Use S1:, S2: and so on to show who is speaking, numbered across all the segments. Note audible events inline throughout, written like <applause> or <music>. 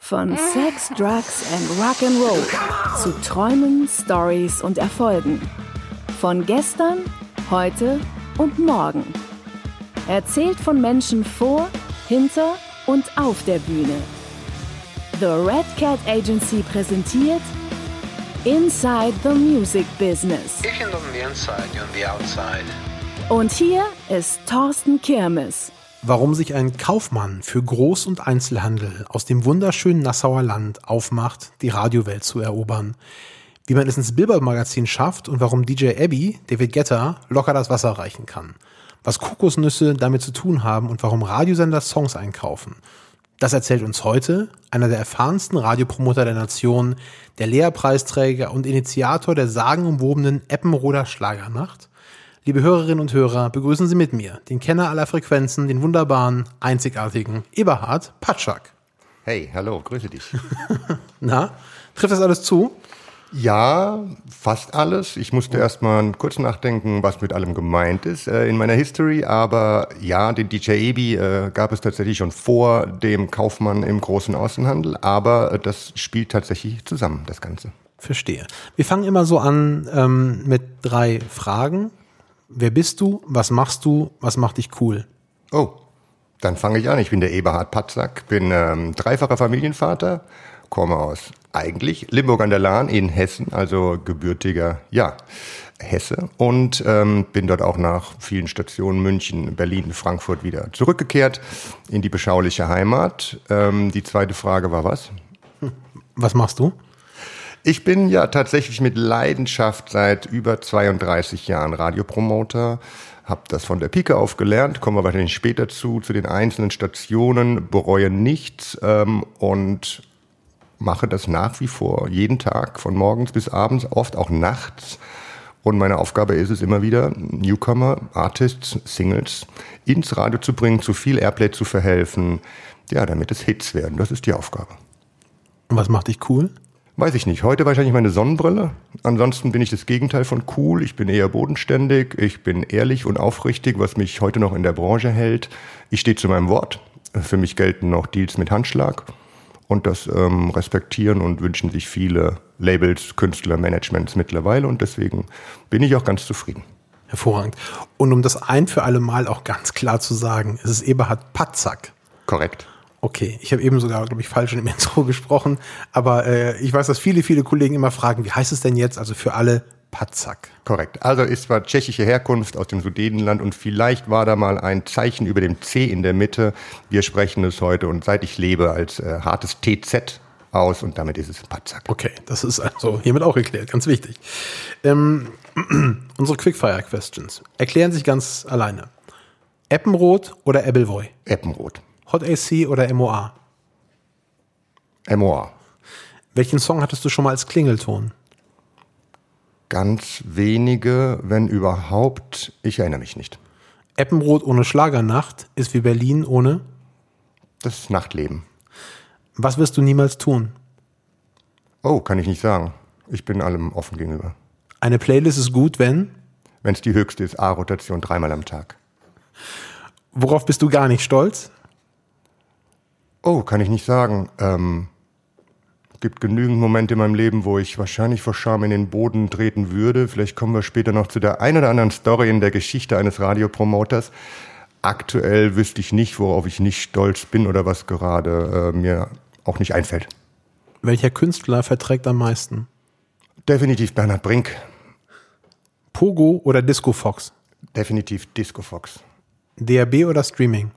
S1: Von Sex, Drugs and Rock'n'Roll zu Träumen, Stories und Erfolgen. Von gestern, heute und morgen. Erzählt von Menschen vor, hinter und auf der Bühne. The Red Cat Agency präsentiert Inside the Music Business.
S2: Ich bin on the inside, you're on the outside.
S1: Und hier ist Thorsten Kirmes.
S3: Warum sich ein Kaufmann für Groß- und Einzelhandel aus dem wunderschönen Nassauer Land aufmacht, die Radiowelt zu erobern. Wie man es ins Billboard-Magazin schafft und warum DJ Abby, David Guetta, locker das Wasser reichen kann. Was Kokosnüsse damit zu tun haben und warum Radiosender Songs einkaufen. Das erzählt uns heute einer der erfahrensten Radiopromoter der Nation, der Lehrpreisträger und Initiator der sagenumwobenen Eppenroder Schlagernacht. Liebe Hörerinnen und Hörer, begrüßen Sie mit mir den Kenner aller Frequenzen, den wunderbaren, einzigartigen Eberhard Patschak.
S4: Hey, hallo, grüße dich. <laughs>
S3: Na, trifft das alles zu?
S4: Ja, fast alles. Ich musste erst mal kurz nachdenken, was mit allem gemeint ist äh, in meiner History. Aber ja, den DJ Ebi äh, gab es tatsächlich schon vor dem Kaufmann im großen Außenhandel. Aber äh, das spielt tatsächlich zusammen, das Ganze.
S3: Verstehe. Wir fangen immer so an ähm, mit drei Fragen. Wer bist du? Was machst du? Was macht dich cool?
S4: Oh, dann fange ich an. Ich bin der Eberhard Patzak, bin ähm, dreifacher Familienvater, komme aus eigentlich Limburg an der Lahn in Hessen, also gebürtiger, ja, Hesse und ähm, bin dort auch nach vielen Stationen München, Berlin, Frankfurt wieder zurückgekehrt in die beschauliche Heimat. Ähm, die zweite Frage war was?
S3: Was machst du?
S4: Ich bin ja tatsächlich mit Leidenschaft seit über 32 Jahren Radiopromoter, habe das von der Pike auf gelernt, kommen wir wahrscheinlich später zu, zu den einzelnen Stationen, bereue nichts ähm, und mache das nach wie vor jeden Tag, von morgens bis abends, oft auch nachts. Und meine Aufgabe ist es immer wieder, Newcomer, Artists, Singles ins Radio zu bringen, zu viel Airplay zu verhelfen, ja, damit es Hits werden. Das ist die Aufgabe.
S3: Was macht dich cool?
S4: Weiß ich nicht. Heute wahrscheinlich meine Sonnenbrille. Ansonsten bin ich das Gegenteil von cool. Ich bin eher bodenständig. Ich bin ehrlich und aufrichtig, was mich heute noch in der Branche hält. Ich stehe zu meinem Wort. Für mich gelten noch Deals mit Handschlag. Und das ähm, respektieren und wünschen sich viele Labels, Künstler, Managements mittlerweile. Und deswegen bin ich auch ganz zufrieden.
S3: Hervorragend. Und um das ein für alle Mal auch ganz klar zu sagen, es ist Eberhard Patzak.
S4: Korrekt.
S3: Okay, ich habe eben sogar, glaube ich, falsch im <laughs> Intro gesprochen, aber äh, ich weiß, dass viele, viele Kollegen immer fragen, wie heißt es denn jetzt? Also für alle Patzak.
S4: Korrekt. Also ist zwar tschechische Herkunft aus dem Sudetenland und vielleicht war da mal ein Zeichen über dem C in der Mitte. Wir sprechen es heute und seit ich lebe als äh, hartes TZ aus und damit ist es Patzak.
S3: Okay, das ist also hiermit auch geklärt, ganz wichtig. Ähm, <clears throat> unsere Quickfire-Questions erklären sich ganz alleine. Eppenrot oder Ebbelvoy?
S4: Eppenrot.
S3: Hot AC oder MOA?
S4: MOA.
S3: Welchen Song hattest du schon mal als Klingelton?
S4: Ganz wenige, wenn überhaupt. Ich erinnere mich nicht.
S3: Eppenrot ohne Schlagernacht ist wie Berlin ohne.
S4: Das Nachtleben.
S3: Was wirst du niemals tun?
S4: Oh, kann ich nicht sagen. Ich bin allem offen gegenüber.
S3: Eine Playlist ist gut, wenn?
S4: Wenn es die höchste ist, A-Rotation dreimal am Tag.
S3: Worauf bist du gar nicht stolz?
S4: Oh, kann ich nicht sagen. Ähm, gibt genügend Momente in meinem Leben, wo ich wahrscheinlich vor Scham in den Boden treten würde. Vielleicht kommen wir später noch zu der ein oder anderen Story in der Geschichte eines Radiopromoters. Aktuell wüsste ich nicht, worauf ich nicht stolz bin oder was gerade äh, mir auch nicht einfällt.
S3: Welcher Künstler verträgt am meisten?
S4: Definitiv Bernhard Brink.
S3: Pogo oder Disco Fox?
S4: Definitiv Disco Fox.
S3: DAB oder Streaming?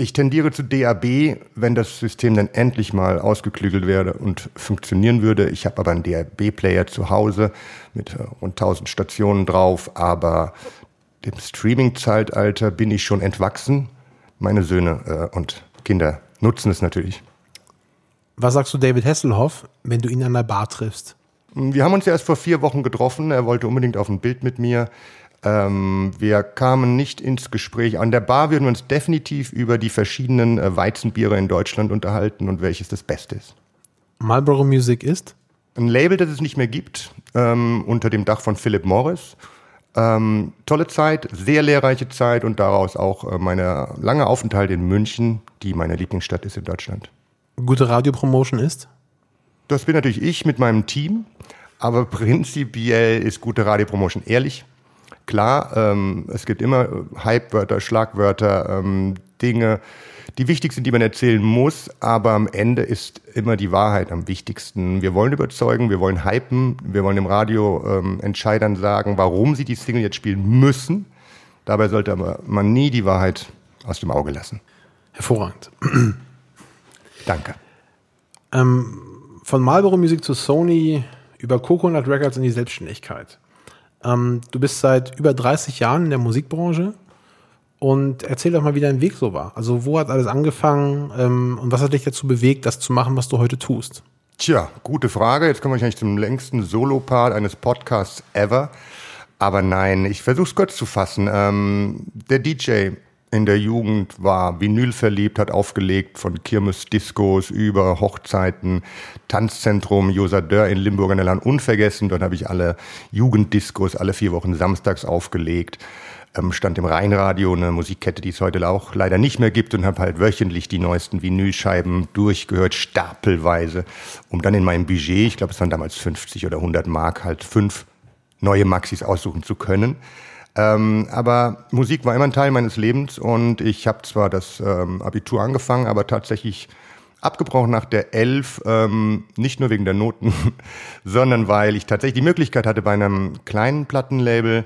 S4: Ich tendiere zu DAB, wenn das System dann endlich mal ausgeklügelt wäre und funktionieren würde. Ich habe aber einen DAB-Player zu Hause mit rund 1000 Stationen drauf, aber dem Streaming-Zeitalter bin ich schon entwachsen. Meine Söhne äh, und Kinder nutzen es natürlich.
S3: Was sagst du David Hasselhoff, wenn du ihn an der Bar triffst?
S4: Wir haben uns ja erst vor vier Wochen getroffen. Er wollte unbedingt auf ein Bild mit mir. Ähm, wir kamen nicht ins Gespräch. An der Bar würden wir uns definitiv über die verschiedenen äh, Weizenbiere in Deutschland unterhalten und welches das Beste ist.
S3: Marlboro Music ist?
S4: Ein Label, das es nicht mehr gibt, ähm, unter dem Dach von Philip Morris. Ähm, tolle Zeit, sehr lehrreiche Zeit und daraus auch äh, meine lange Aufenthalt in München, die meine Lieblingsstadt ist in Deutschland.
S3: Gute Radiopromotion ist?
S4: Das bin natürlich ich mit meinem Team, aber prinzipiell ist gute Radiopromotion ehrlich. Klar, ähm, es gibt immer Hypewörter, Schlagwörter, ähm, Dinge, die wichtig sind, die man erzählen muss, aber am Ende ist immer die Wahrheit am wichtigsten. Wir wollen überzeugen, wir wollen hypen, wir wollen dem Radio ähm, Entscheidern sagen, warum sie die Single jetzt spielen müssen. Dabei sollte aber man nie die Wahrheit aus dem Auge lassen.
S3: Hervorragend. <clears throat>
S4: Danke.
S3: Ähm, von Marlboro Music zu Sony über Coconut Records in die Selbstständigkeit. Ähm, du bist seit über 30 Jahren in der Musikbranche und erzähl doch mal, wie dein Weg so war. Also wo hat alles angefangen ähm, und was hat dich dazu bewegt, das zu machen, was du heute tust?
S4: Tja, gute Frage. Jetzt kommen wir wahrscheinlich zum längsten Solo-Part eines Podcasts ever. Aber nein, ich versuche es kurz zu fassen. Ähm, der DJ in der Jugend war Vinyl verliebt, hat aufgelegt von Kirmes-Discos über Hochzeiten, Tanzzentrum Josadeur in Limburg an der Land unvergessen. Dort habe ich alle Jugenddiscos alle vier Wochen samstags aufgelegt ähm, stand im Rheinradio, eine Musikkette, die es heute auch leider nicht mehr gibt und habe halt wöchentlich die neuesten Vinylscheiben durchgehört, stapelweise, um dann in meinem Budget, ich glaube es waren damals 50 oder 100 Mark, halt fünf neue Maxis aussuchen zu können. Ähm, aber Musik war immer ein Teil meines Lebens und ich habe zwar das ähm, Abitur angefangen, aber tatsächlich abgebrochen nach der Elf, ähm, nicht nur wegen der Noten, <laughs> sondern weil ich tatsächlich die Möglichkeit hatte, bei einem kleinen Plattenlabel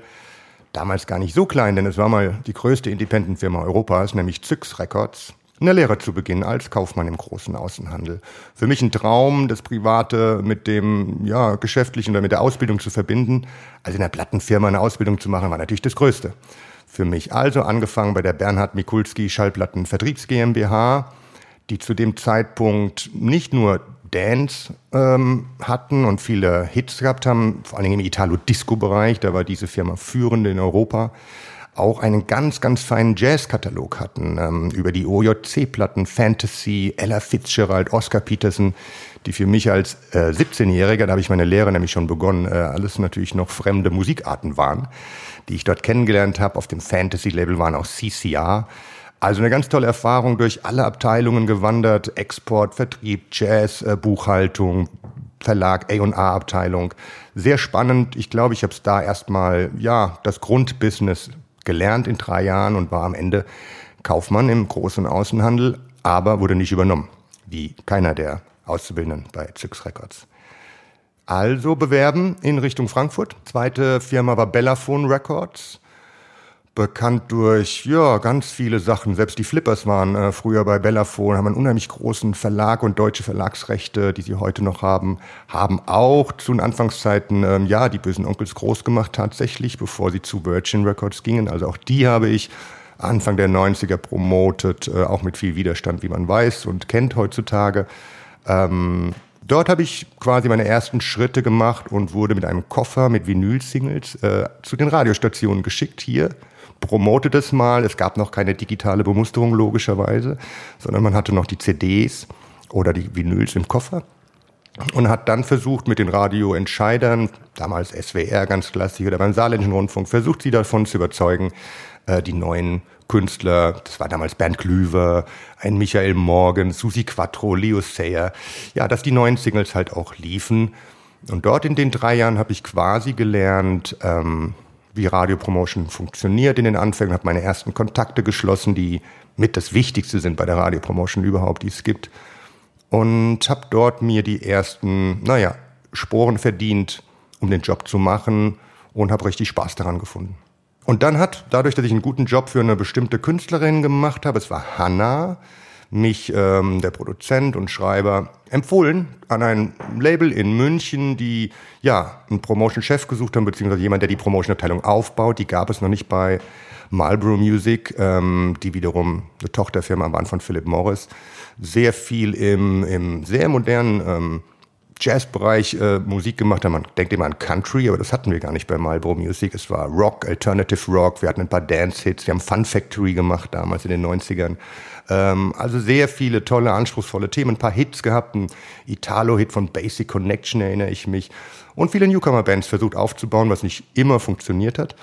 S4: damals gar nicht so klein, denn es war mal die größte Independent-Firma Europas, nämlich Zyx Records, eine Lehre zu beginnen als Kaufmann im großen Außenhandel. Für mich ein Traum, das Private mit dem ja, Geschäftlichen oder mit der Ausbildung zu verbinden. Also in einer Plattenfirma eine Ausbildung zu machen, war natürlich das Größte für mich. Also angefangen bei der Bernhard Mikulski Schallplatten Vertriebs GmbH, die zu dem Zeitpunkt nicht nur Dance ähm, hatten und viele Hits gehabt haben, vor allem im Italo-Disco-Bereich, da war diese Firma führend in Europa, auch einen ganz, ganz feinen Jazz-Katalog hatten, ähm, über die OJC-Platten, Fantasy, Ella Fitzgerald, Oscar Peterson, die für mich als äh, 17-Jähriger, da habe ich meine Lehre nämlich schon begonnen, äh, alles natürlich noch fremde Musikarten waren, die ich dort kennengelernt habe. Auf dem Fantasy-Label waren auch CCR, also eine ganz tolle Erfahrung durch alle Abteilungen gewandert, Export, Vertrieb, Jazz, äh, Buchhaltung, Verlag, A&A-Abteilung. Sehr spannend. Ich glaube, ich habe es da erstmal, ja, das Grundbusiness gelernt in drei Jahren und war am Ende Kaufmann im großen Außenhandel, aber wurde nicht übernommen, wie keiner der Auszubildenden bei Zyx Records. Also bewerben in Richtung Frankfurt. Zweite Firma war Bellaphone Records bekannt durch ja ganz viele Sachen. Selbst die Flippers waren äh, früher bei Bellaphone, haben einen unheimlich großen Verlag und deutsche Verlagsrechte, die sie heute noch haben, haben auch zu den Anfangszeiten ähm, ja die bösen Onkels groß gemacht tatsächlich, bevor sie zu Virgin Records gingen. Also auch die habe ich Anfang der 90er promotet, äh, auch mit viel Widerstand, wie man weiß und kennt heutzutage. Ähm, Dort habe ich quasi meine ersten Schritte gemacht und wurde mit einem Koffer mit Vinyl-Singles äh, zu den Radiostationen geschickt hier promotet es mal. Es gab noch keine digitale Bemusterung logischerweise, sondern man hatte noch die CDs oder die Vinyls im Koffer und hat dann versucht mit den Radioentscheidern, damals SWR ganz klassisch oder beim Saarländischen Rundfunk, versucht sie davon zu überzeugen, äh, die neuen Künstler, das war damals Bernd Klüver, ein Michael Morgan, Susi Quattro, Leo Sayer, ja, dass die neuen Singles halt auch liefen. Und dort in den drei Jahren habe ich quasi gelernt, ähm, wie Radiopromotion funktioniert in den Anfängen, habe meine ersten Kontakte geschlossen, die mit das Wichtigste sind bei der Radiopromotion überhaupt, die es gibt. Und habe dort mir die ersten, naja, Sporen verdient, um den Job zu machen und habe richtig Spaß daran gefunden. Und dann hat, dadurch, dass ich einen guten Job für eine bestimmte Künstlerin gemacht habe, es war Hannah, mich ähm, der Produzent und Schreiber empfohlen an ein Label in München, die ja einen Promotion-Chef gesucht haben, beziehungsweise jemand, der die Promotion-Abteilung aufbaut. Die gab es noch nicht bei Marlboro Music, ähm, die wiederum eine Tochterfirma waren von Philip Morris. Sehr viel im, im sehr modernen ähm, Jazzbereich äh, Musik gemacht haben. Man denkt immer an Country, aber das hatten wir gar nicht bei Marlboro Music. Es war Rock, Alternative Rock. Wir hatten ein paar Dance-Hits. Wir haben Fun Factory gemacht damals in den 90ern. Ähm, also sehr viele tolle, anspruchsvolle Themen. Ein paar Hits gehabt. Ein Italo-Hit von Basic Connection erinnere ich mich. Und viele Newcomer-Bands versucht aufzubauen, was nicht immer funktioniert hat.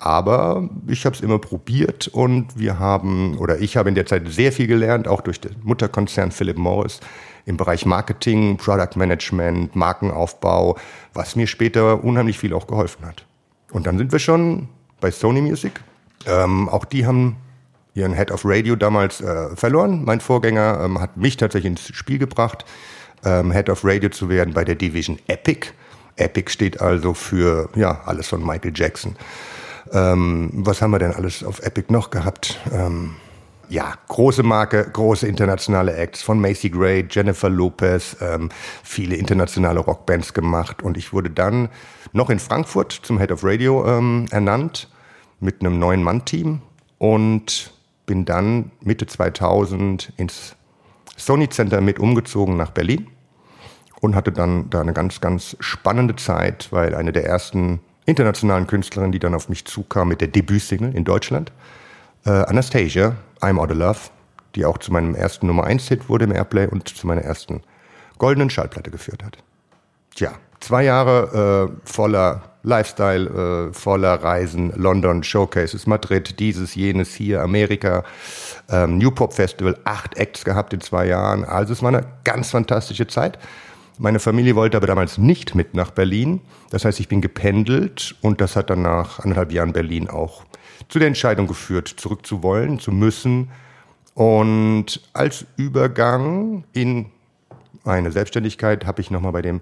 S4: Aber ich habe es immer probiert und wir haben, oder ich habe in der Zeit sehr viel gelernt, auch durch den Mutterkonzern Philip Morris im Bereich Marketing, Product Management, Markenaufbau, was mir später unheimlich viel auch geholfen hat. Und dann sind wir schon bei Sony Music. Ähm, auch die haben ihren Head of Radio damals äh, verloren. Mein Vorgänger ähm, hat mich tatsächlich ins Spiel gebracht, ähm, Head of Radio zu werden bei der Division Epic. Epic steht also für ja alles von Michael Jackson. Ähm, was haben wir denn alles auf Epic noch gehabt? Ähm, ja, große Marke, große internationale Acts von Macy Gray, Jennifer Lopez, ähm, viele internationale Rockbands gemacht und ich wurde dann noch in Frankfurt zum Head of Radio ähm, ernannt mit einem neuen Mann-Team und bin dann Mitte 2000 ins Sony Center mit umgezogen nach Berlin und hatte dann da eine ganz, ganz spannende Zeit, weil eine der ersten internationalen Künstlerinnen, die dann auf mich zukam mit der Debütsingle in Deutschland, äh, Anastasia, I'm Out of Love, die auch zu meinem ersten Nummer 1 Hit wurde im Airplay und zu meiner ersten goldenen Schallplatte geführt hat. Tja, zwei Jahre äh, voller Lifestyle, äh, voller Reisen, London, Showcases, Madrid, dieses, jenes, hier, Amerika, ähm, New Pop Festival, acht Acts gehabt in zwei Jahren. Also es war eine ganz fantastische Zeit. Meine Familie wollte aber damals nicht mit nach Berlin. Das heißt, ich bin gependelt und das hat dann nach anderthalb Jahren Berlin auch zu der Entscheidung geführt, zurück zu wollen, zu müssen. Und als Übergang in eine Selbstständigkeit habe ich nochmal bei dem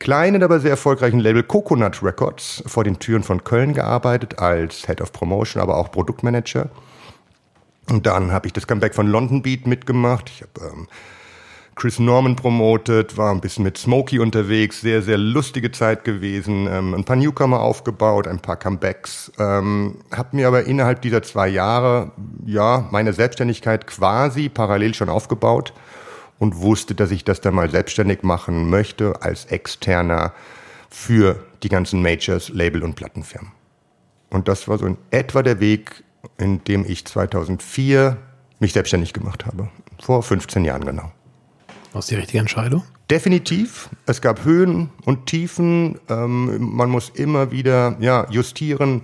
S4: kleinen, aber sehr erfolgreichen Label Coconut Records vor den Türen von Köln gearbeitet, als Head of Promotion, aber auch Produktmanager. Und dann habe ich das Comeback von London Beat mitgemacht. Ich habe ähm, Chris Norman promotet, war ein bisschen mit Smokey unterwegs, sehr, sehr lustige Zeit gewesen, ähm, ein paar Newcomer aufgebaut, ein paar Comebacks, ähm, habe mir aber innerhalb dieser zwei Jahre, ja, meine Selbstständigkeit quasi parallel schon aufgebaut und wusste, dass ich das dann mal selbstständig machen möchte als Externer für die ganzen Majors, Label und Plattenfirmen. Und das war so in etwa der Weg, in dem ich 2004 mich selbstständig gemacht habe. Vor 15 Jahren genau.
S3: War es die richtige Entscheidung?
S4: Definitiv. Es gab Höhen und Tiefen. Ähm, man muss immer wieder ja, justieren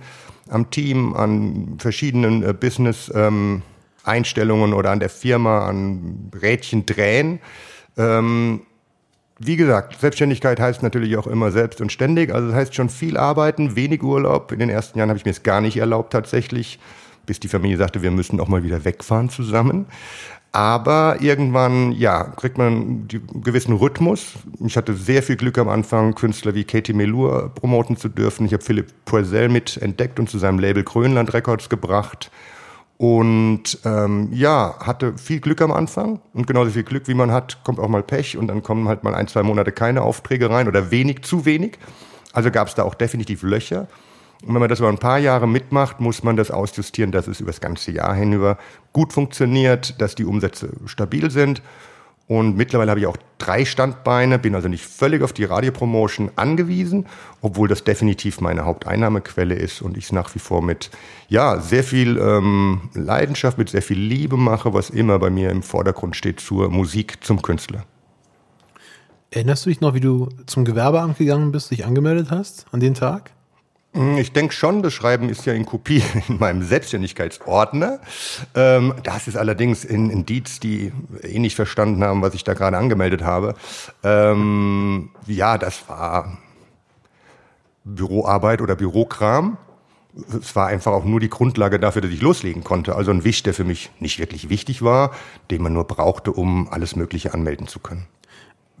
S4: am Team, an verschiedenen äh, Business-Einstellungen ähm, oder an der Firma, an Rädchen drehen. Ähm, wie gesagt, Selbstständigkeit heißt natürlich auch immer selbst und ständig. Also das heißt schon viel arbeiten, wenig Urlaub. In den ersten Jahren habe ich mir es gar nicht erlaubt tatsächlich, bis die Familie sagte, wir müssen auch mal wieder wegfahren zusammen. Aber irgendwann, ja, kriegt man einen gewissen Rhythmus. Ich hatte sehr viel Glück am Anfang, Künstler wie Katie Melur promoten zu dürfen. Ich habe Philipp Poisel mit entdeckt und zu seinem Label Grönland Records gebracht. Und ähm, ja, hatte viel Glück am Anfang. Und genauso viel Glück, wie man hat, kommt auch mal Pech. Und dann kommen halt mal ein, zwei Monate keine Aufträge rein oder wenig, zu wenig. Also gab es da auch definitiv Löcher. Und wenn man das über ein paar Jahre mitmacht, muss man das ausjustieren, dass es über das ganze Jahr hinüber gut funktioniert, dass die Umsätze stabil sind. Und mittlerweile habe ich auch drei Standbeine, bin also nicht völlig auf die Radiopromotion angewiesen, obwohl das definitiv meine Haupteinnahmequelle ist und ich es nach wie vor mit ja sehr viel ähm, Leidenschaft, mit sehr viel Liebe mache, was immer bei mir im Vordergrund steht zur Musik, zum Künstler.
S3: Erinnerst du dich noch, wie du zum Gewerbeamt gegangen bist, dich angemeldet hast an den Tag?
S4: Hm, ich denke schon, das Schreiben ist ja in Kopie <laughs> in meinem Selbstständigkeitsordner. Ähm, das ist allerdings in Indiz, die eh nicht verstanden haben, was ich da gerade angemeldet habe. Ähm, ja, das war Büroarbeit oder Bürokram. Es war einfach auch nur die Grundlage dafür, dass ich loslegen konnte. Also ein Wisch, der für mich nicht wirklich wichtig war, den man nur brauchte, um alles Mögliche anmelden zu können.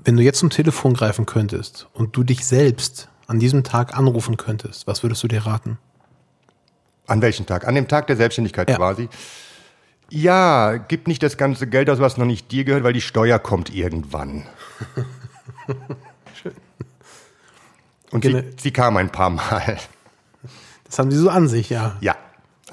S3: Wenn du jetzt zum Telefon greifen könntest und du dich selbst an diesem Tag anrufen könntest, was würdest du dir raten?
S4: An welchem Tag? An dem Tag der Selbstständigkeit ja. quasi. Ja, gib nicht das ganze Geld aus, was noch nicht dir gehört, weil die Steuer kommt irgendwann. Schön. <laughs> Und sie, sie kam ein paar Mal.
S3: Das haben sie so an sich, ja.
S4: Ja.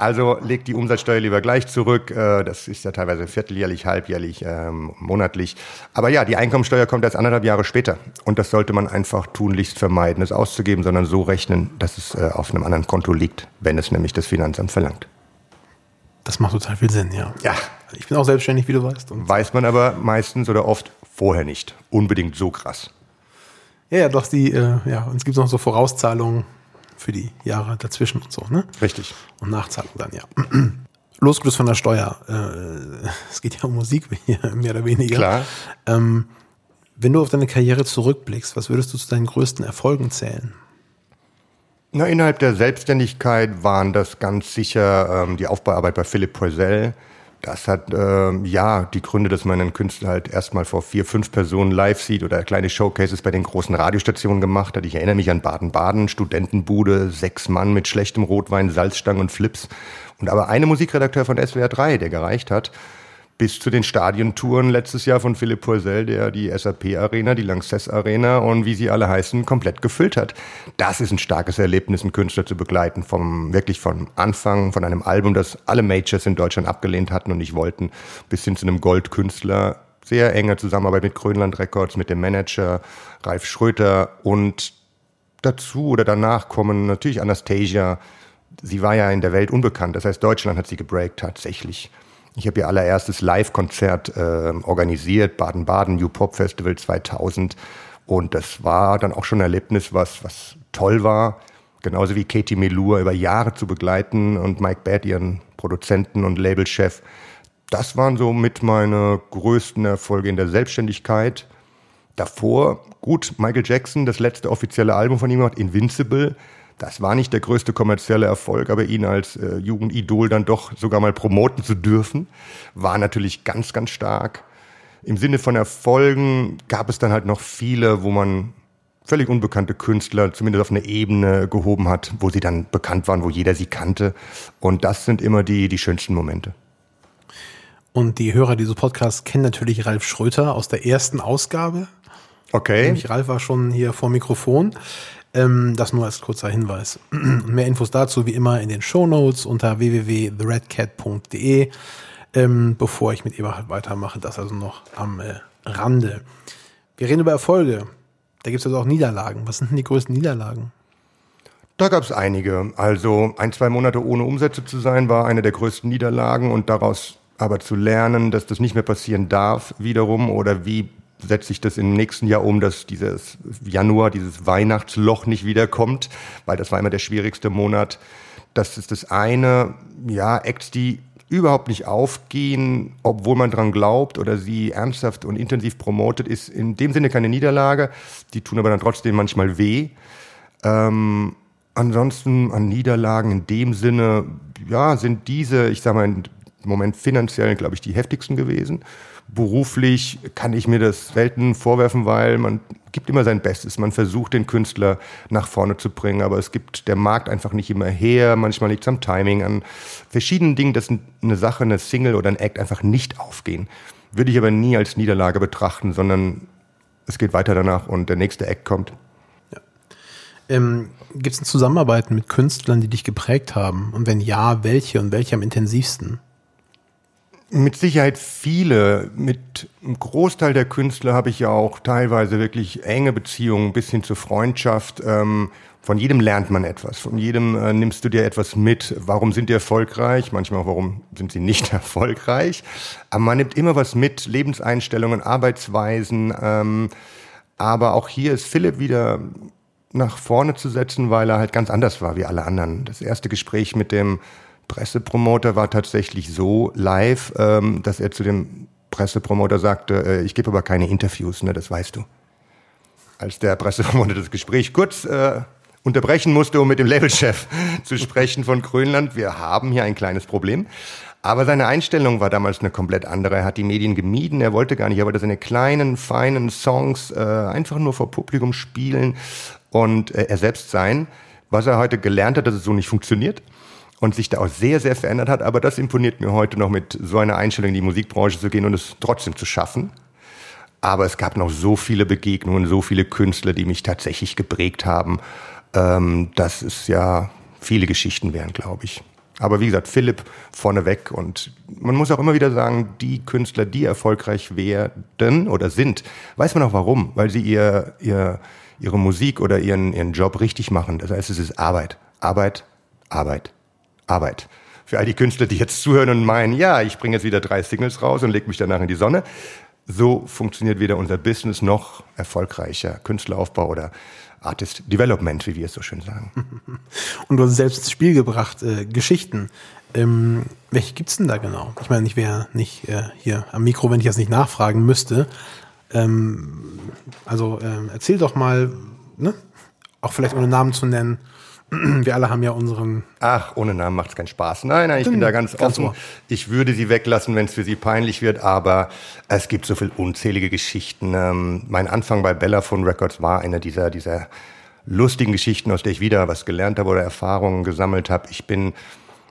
S4: Also legt die Umsatzsteuer lieber gleich zurück. Äh, das ist ja teilweise vierteljährlich, halbjährlich, ähm, monatlich. Aber ja, die Einkommensteuer kommt erst anderthalb Jahre später. Und das sollte man einfach tunlichst vermeiden, es auszugeben, sondern so rechnen, dass es äh, auf einem anderen Konto liegt, wenn es nämlich das Finanzamt verlangt.
S3: Das macht total viel Sinn, ja.
S4: Ja.
S3: Ich bin auch selbstständig, wie du weißt.
S4: Weiß man aber meistens oder oft vorher nicht. Unbedingt so krass.
S3: Ja, ja, doch, die, äh, ja, und es gibt noch so Vorauszahlungen für die Jahre dazwischen und so, ne?
S4: Richtig.
S3: Und Nachzahlung dann, ja. <clears throat> Losgelöst von der Steuer. Äh, <laughs> es geht ja um Musik, <laughs> mehr oder weniger.
S4: Klar.
S3: Ähm, wenn du auf deine Karriere zurückblickst, was würdest du zu deinen größten Erfolgen zählen?
S4: Na, innerhalb der Selbstständigkeit waren das ganz sicher ähm, die Aufbauarbeit bei Philipp Poisel. Das hat ähm, ja die Gründe, dass man einen Künstler halt erstmal vor vier, fünf Personen live sieht oder kleine Showcases bei den großen Radiostationen gemacht hat. Ich erinnere mich an Baden-Baden, Studentenbude, sechs Mann mit schlechtem Rotwein, Salzstangen und Flips. Und aber eine Musikredakteur von SWR 3, der gereicht hat bis zu den Stadientouren letztes Jahr von Philipp Purcell, der die SAP Arena, die Lanxess Arena und wie sie alle heißen, komplett gefüllt hat. Das ist ein starkes Erlebnis, einen Künstler zu begleiten, vom, wirklich vom Anfang, von einem Album, das alle Majors in Deutschland abgelehnt hatten und nicht wollten, bis hin zu einem Goldkünstler. Sehr enge Zusammenarbeit mit Grönland Records, mit dem Manager Ralf Schröter und dazu oder danach kommen natürlich Anastasia. Sie war ja in der Welt unbekannt. Das heißt, Deutschland hat sie gebreakt tatsächlich. Ich habe ihr allererstes Live-Konzert äh, organisiert, Baden-Baden, New Pop Festival 2000. Und das war dann auch schon ein Erlebnis, was, was toll war. Genauso wie Katie Melua über Jahre zu begleiten und Mike Batt, ihren Produzenten und Labelchef. Das waren so mit meine größten Erfolge in der Selbstständigkeit. Davor, gut, Michael Jackson, das letzte offizielle Album von ihm gemacht, Invincible. Das war nicht der größte kommerzielle Erfolg, aber ihn als äh, Jugendidol dann doch sogar mal promoten zu dürfen, war natürlich ganz, ganz stark. Im Sinne von Erfolgen gab es dann halt noch viele, wo man völlig unbekannte Künstler zumindest auf eine Ebene gehoben hat, wo sie dann bekannt waren, wo jeder sie kannte. Und das sind immer die, die schönsten Momente.
S3: Und die Hörer dieses Podcasts kennen natürlich Ralf Schröter aus der ersten Ausgabe.
S4: Okay.
S3: Nämlich Ralf war schon hier vor Mikrofon. Ähm, das nur als kurzer Hinweis. <clears throat> Mehr Infos dazu wie immer in den Show Notes unter www.theredcat.de. Ähm, bevor ich mit Eberhard weitermache, das also noch am äh, Rande. Wir reden über Erfolge. Da gibt es also auch Niederlagen. Was sind denn die größten Niederlagen?
S4: Da gab es einige. Also ein, zwei Monate ohne Umsätze zu sein, war eine der größten Niederlagen und daraus aber zu lernen, dass das nicht mehr passieren darf, wiederum, oder wie setze ich das im nächsten Jahr um, dass dieses Januar, dieses Weihnachtsloch nicht wiederkommt, weil das war immer der schwierigste Monat. Das ist das eine, ja, Acts, die überhaupt nicht aufgehen, obwohl man dran glaubt oder sie ernsthaft und intensiv promotet, ist in dem Sinne keine Niederlage. Die tun aber dann trotzdem manchmal weh. Ähm, ansonsten an Niederlagen in dem Sinne, ja, sind diese, ich sag mal, im Moment finanziell, glaube ich, die heftigsten gewesen beruflich kann ich mir das selten vorwerfen, weil man gibt immer sein Bestes. Man versucht, den Künstler nach vorne zu bringen, aber es gibt der Markt einfach nicht immer her. Manchmal liegt es am Timing, an verschiedenen Dingen, dass eine Sache, eine Single oder ein Act einfach nicht aufgehen. Würde ich aber nie als Niederlage betrachten, sondern es geht weiter danach und der nächste Act kommt.
S3: Ja. Ähm, gibt es eine Zusammenarbeit mit Künstlern, die dich geprägt haben? Und wenn ja, welche und welche am intensivsten?
S4: Mit Sicherheit viele. Mit einem Großteil der Künstler habe ich ja auch teilweise wirklich enge Beziehungen bis hin zur Freundschaft. Ähm, von jedem lernt man etwas. Von jedem äh, nimmst du dir etwas mit. Warum sind die erfolgreich? Manchmal auch, warum sind sie nicht <laughs> erfolgreich? Aber man nimmt immer was mit. Lebenseinstellungen, Arbeitsweisen. Ähm, aber auch hier ist Philipp wieder nach vorne zu setzen, weil er halt ganz anders war wie alle anderen. Das erste Gespräch mit dem Pressepromoter war tatsächlich so live, ähm, dass er zu dem Pressepromoter sagte, äh, ich gebe aber keine Interviews, ne, das weißt du. Als der Pressepromoter das Gespräch kurz äh, unterbrechen musste, um mit dem Labelchef <laughs> zu sprechen von Grönland. Wir haben hier ein kleines Problem. Aber seine Einstellung war damals eine komplett andere. Er hat die Medien gemieden, er wollte gar nicht, er wollte seine kleinen, feinen Songs äh, einfach nur vor Publikum spielen und äh, er selbst sein. Was er heute gelernt hat, dass es so nicht funktioniert und sich da auch sehr, sehr verändert hat. Aber das imponiert mir heute noch mit so einer Einstellung in die Musikbranche zu gehen und es trotzdem zu schaffen. Aber es gab noch so viele Begegnungen, so viele Künstler, die mich tatsächlich geprägt haben, ähm, dass es ja viele Geschichten wären, glaube ich. Aber wie gesagt, Philipp vorneweg und man muss auch immer wieder sagen, die Künstler, die erfolgreich werden oder sind, weiß man auch warum, weil sie ihr, ihr, ihre Musik oder ihren, ihren Job richtig machen. Das heißt, es ist Arbeit, Arbeit, Arbeit, Arbeit. Für all die Künstler, die jetzt zuhören und meinen, ja, ich bringe jetzt wieder drei Singles raus und lege mich danach in die Sonne. So funktioniert weder unser Business noch erfolgreicher Künstleraufbau oder Artist Development, wie wir es so schön sagen. <laughs>
S3: Und du hast selbst ins Spiel gebracht, äh, Geschichten. Ähm, welche gibt's denn da genau? Ich meine, ich wäre nicht äh, hier am Mikro, wenn ich das nicht nachfragen müsste. Ähm, also ähm, erzähl doch mal, ne? auch vielleicht ohne Namen zu nennen. <clears throat> Wir alle haben ja unseren.
S4: Ach, ohne Namen macht's keinen Spaß. Nein, nein, ich bin da ganz, ganz offen. Ohr. Ich würde sie weglassen, wenn es für sie peinlich wird, aber es gibt so viel unzählige Geschichten. Ähm, mein Anfang bei Bellaphone Records war einer dieser, dieser lustigen Geschichten, aus der ich wieder was gelernt habe oder Erfahrungen gesammelt habe. Ich bin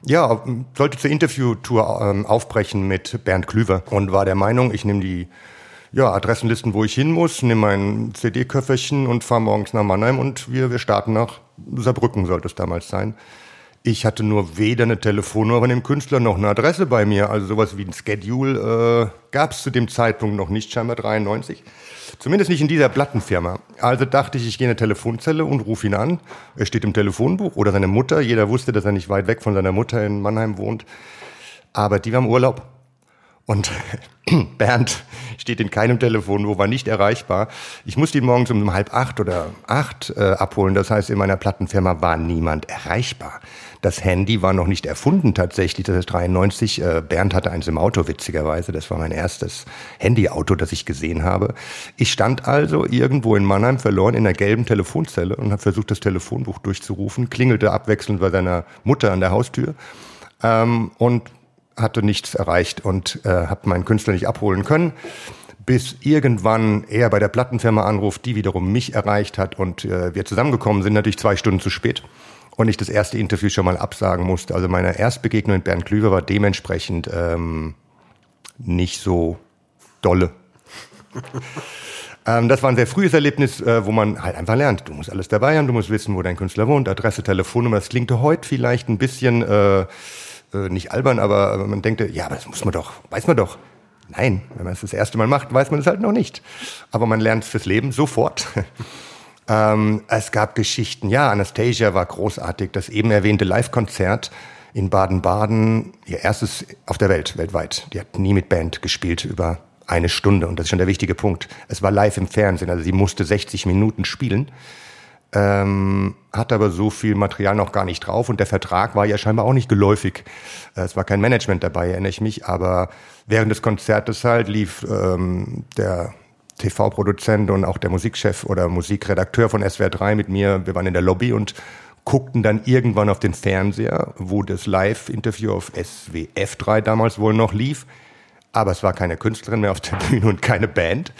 S4: ja, sollte zur Interviewtour ähm, aufbrechen mit Bernd Klüver und war der Meinung, ich nehme die ja, Adressenlisten, wo ich hin muss, nehme mein CD-Köfferchen und fahre morgens nach Mannheim und wir, wir starten nach Saarbrücken, sollte es damals sein. Ich hatte nur weder eine Telefonnummer von dem Künstler noch eine Adresse bei mir. Also sowas wie ein Schedule äh, gab es zu dem Zeitpunkt noch nicht, scheinbar 93. Zumindest nicht in dieser Plattenfirma. Also dachte ich, ich gehe in eine Telefonzelle und rufe ihn an. Er steht im Telefonbuch oder seine Mutter. Jeder wusste, dass er nicht weit weg von seiner Mutter in Mannheim wohnt. Aber die war im Urlaub. Und <clears throat> Bernd steht in keinem Telefonbuch, war nicht erreichbar. Ich musste ihn morgens um halb acht oder acht äh, abholen. Das heißt, in meiner Plattenfirma war niemand erreichbar. Das Handy war noch nicht erfunden tatsächlich. Das ist 93. Äh, Bernd hatte eins im Auto, witzigerweise. Das war mein erstes Handyauto, das ich gesehen habe. Ich stand also irgendwo in Mannheim verloren in einer gelben Telefonzelle und habe versucht, das Telefonbuch durchzurufen. Klingelte abwechselnd bei seiner Mutter an der Haustür. Ähm, und hatte nichts erreicht und äh, habe meinen Künstler nicht abholen können, bis irgendwann er bei der Plattenfirma anruft, die wiederum mich erreicht hat und äh, wir zusammengekommen sind, natürlich zwei Stunden zu spät und ich das erste Interview schon mal absagen musste. Also meine Erstbegegnung mit Bernd Klüver war dementsprechend ähm, nicht so dolle. ähm, das war ein sehr frühes Erlebnis, äh, wo man halt einfach lernt. Du musst alles dabei haben, du musst wissen, wo dein Künstler wohnt, Adresse, Telefonnummer. Das klingt heute vielleicht ein bisschen äh, äh, nicht albern, aber man denkt, ja, aber das muss man doch, weiß man doch. Nein, wenn man es das erste Mal macht, weiß man es halt noch nicht. Aber man lernt fürs Leben sofort. <laughs> ähm, es gab Geschichten. Ja, Anastasia war großartig. Das eben erwähnte Live-Konzert in Baden-Baden, ihr erstes auf der Welt, weltweit. Die hat nie mit Band gespielt über eine Stunde. Und das ist schon der wichtige Punkt. Es war live im Fernsehen, also sie musste 60 Minuten spielen ähm, hat aber so viel Material noch gar nicht drauf und der Vertrag war ja scheinbar auch nicht geläufig. Äh, es war kein Management dabei, erinnere ich mich, aber während des Konzertes halt lief ähm, der TV-Produzent und auch der Musikchef oder Musikredakteur von SWR 3 mit mir, wir waren in der Lobby und guckten dann irgendwann auf den Fernseher, wo das Live-Interview auf SWF 3 damals wohl noch lief. Aber es war keine Künstlerin mehr auf der Bühne und keine Band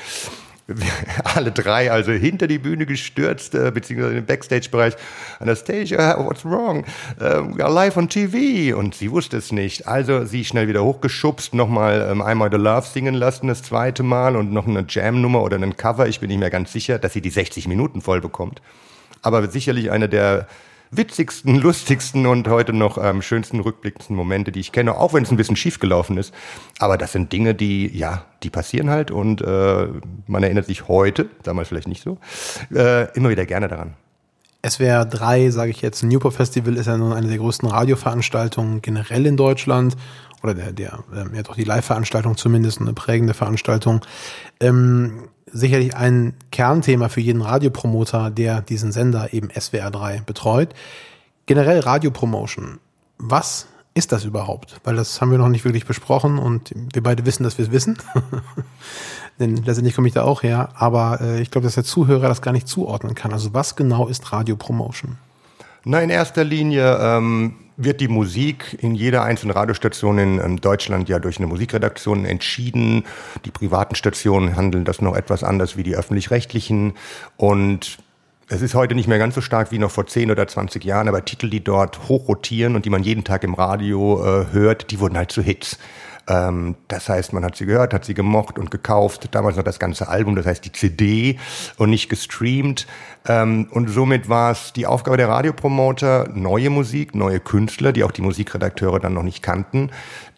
S4: <laughs> alle drei also hinter die Bühne gestürzt, äh, beziehungsweise im Backstage-Bereich. Anastasia, what's wrong? Uh, we are live on TV. Und sie wusste es nicht. Also sie schnell wieder hochgeschubst, nochmal ähm, einmal The Love singen lassen, das zweite Mal und noch eine Jam-Nummer oder einen Cover. Ich bin nicht mehr ganz sicher, dass sie die 60 Minuten voll bekommt. Aber sicherlich eine der witzigsten, lustigsten und heute noch ähm, schönsten, rückblickendsten Momente, die ich kenne, auch wenn es ein bisschen schief gelaufen ist. Aber das sind Dinge, die, ja, die passieren halt und äh, man erinnert sich heute, damals vielleicht nicht so, äh, immer wieder gerne daran.
S3: SWR 3, sage ich jetzt, Newport Festival ist ja nun eine der größten Radioveranstaltungen generell in Deutschland oder der, der ähm, ja doch die Live-Veranstaltung zumindest eine prägende Veranstaltung. Ähm, sicherlich ein Kernthema für jeden Radiopromoter, der diesen Sender eben SWR3 betreut. Generell Radiopromotion. Was ist das überhaupt? Weil das haben wir noch nicht wirklich besprochen und wir beide wissen, dass wir es wissen. <laughs> Denn letztendlich komme ich da auch her. Aber äh, ich glaube, dass der Zuhörer das gar nicht zuordnen kann. Also was genau ist Radiopromotion?
S4: Na, in erster Linie ähm, wird die Musik in jeder einzelnen Radiostation in ähm, Deutschland ja durch eine Musikredaktion entschieden. Die privaten Stationen handeln das noch etwas anders wie die öffentlich-rechtlichen. Und es ist heute nicht mehr ganz so stark wie noch vor 10 oder 20 Jahren, aber Titel, die dort hochrotieren und die man jeden Tag im Radio äh, hört, die wurden halt zu Hits. Ähm, das heißt, man hat sie gehört, hat sie gemocht und gekauft. Damals noch das ganze Album, das heißt die CD und nicht gestreamt. Ähm, und somit war es die Aufgabe der Radiopromoter, neue Musik, neue Künstler, die auch die Musikredakteure dann noch nicht kannten,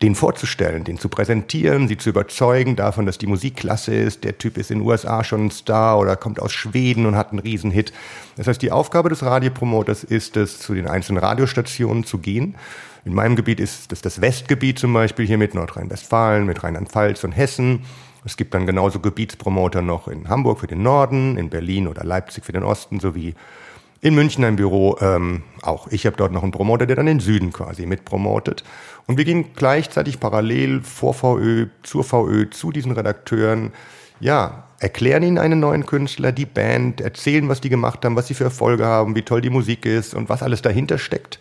S4: den vorzustellen, den zu präsentieren, sie zu überzeugen davon, dass die Musik klasse ist. Der Typ ist in den USA schon ein Star oder kommt aus Schweden und hat einen Riesenhit. Das heißt, die Aufgabe des Radiopromoters ist es, zu den einzelnen Radiostationen zu gehen in meinem Gebiet ist das das Westgebiet zum Beispiel hier mit Nordrhein-Westfalen, mit Rheinland-Pfalz und Hessen Es gibt dann genauso Gebietspromoter noch in Hamburg für den Norden, in Berlin oder Leipzig für den Osten sowie in München ein Büro. Ähm, auch ich habe dort noch einen Promoter, der dann den Süden quasi mitpromotet. Und wir gehen gleichzeitig parallel vor VÖ, zur VÖ, zu diesen Redakteuren. Ja, erklären ihnen einen neuen Künstler, die Band, erzählen, was die gemacht haben, was sie für Erfolge haben, wie toll die Musik ist und was alles dahinter steckt,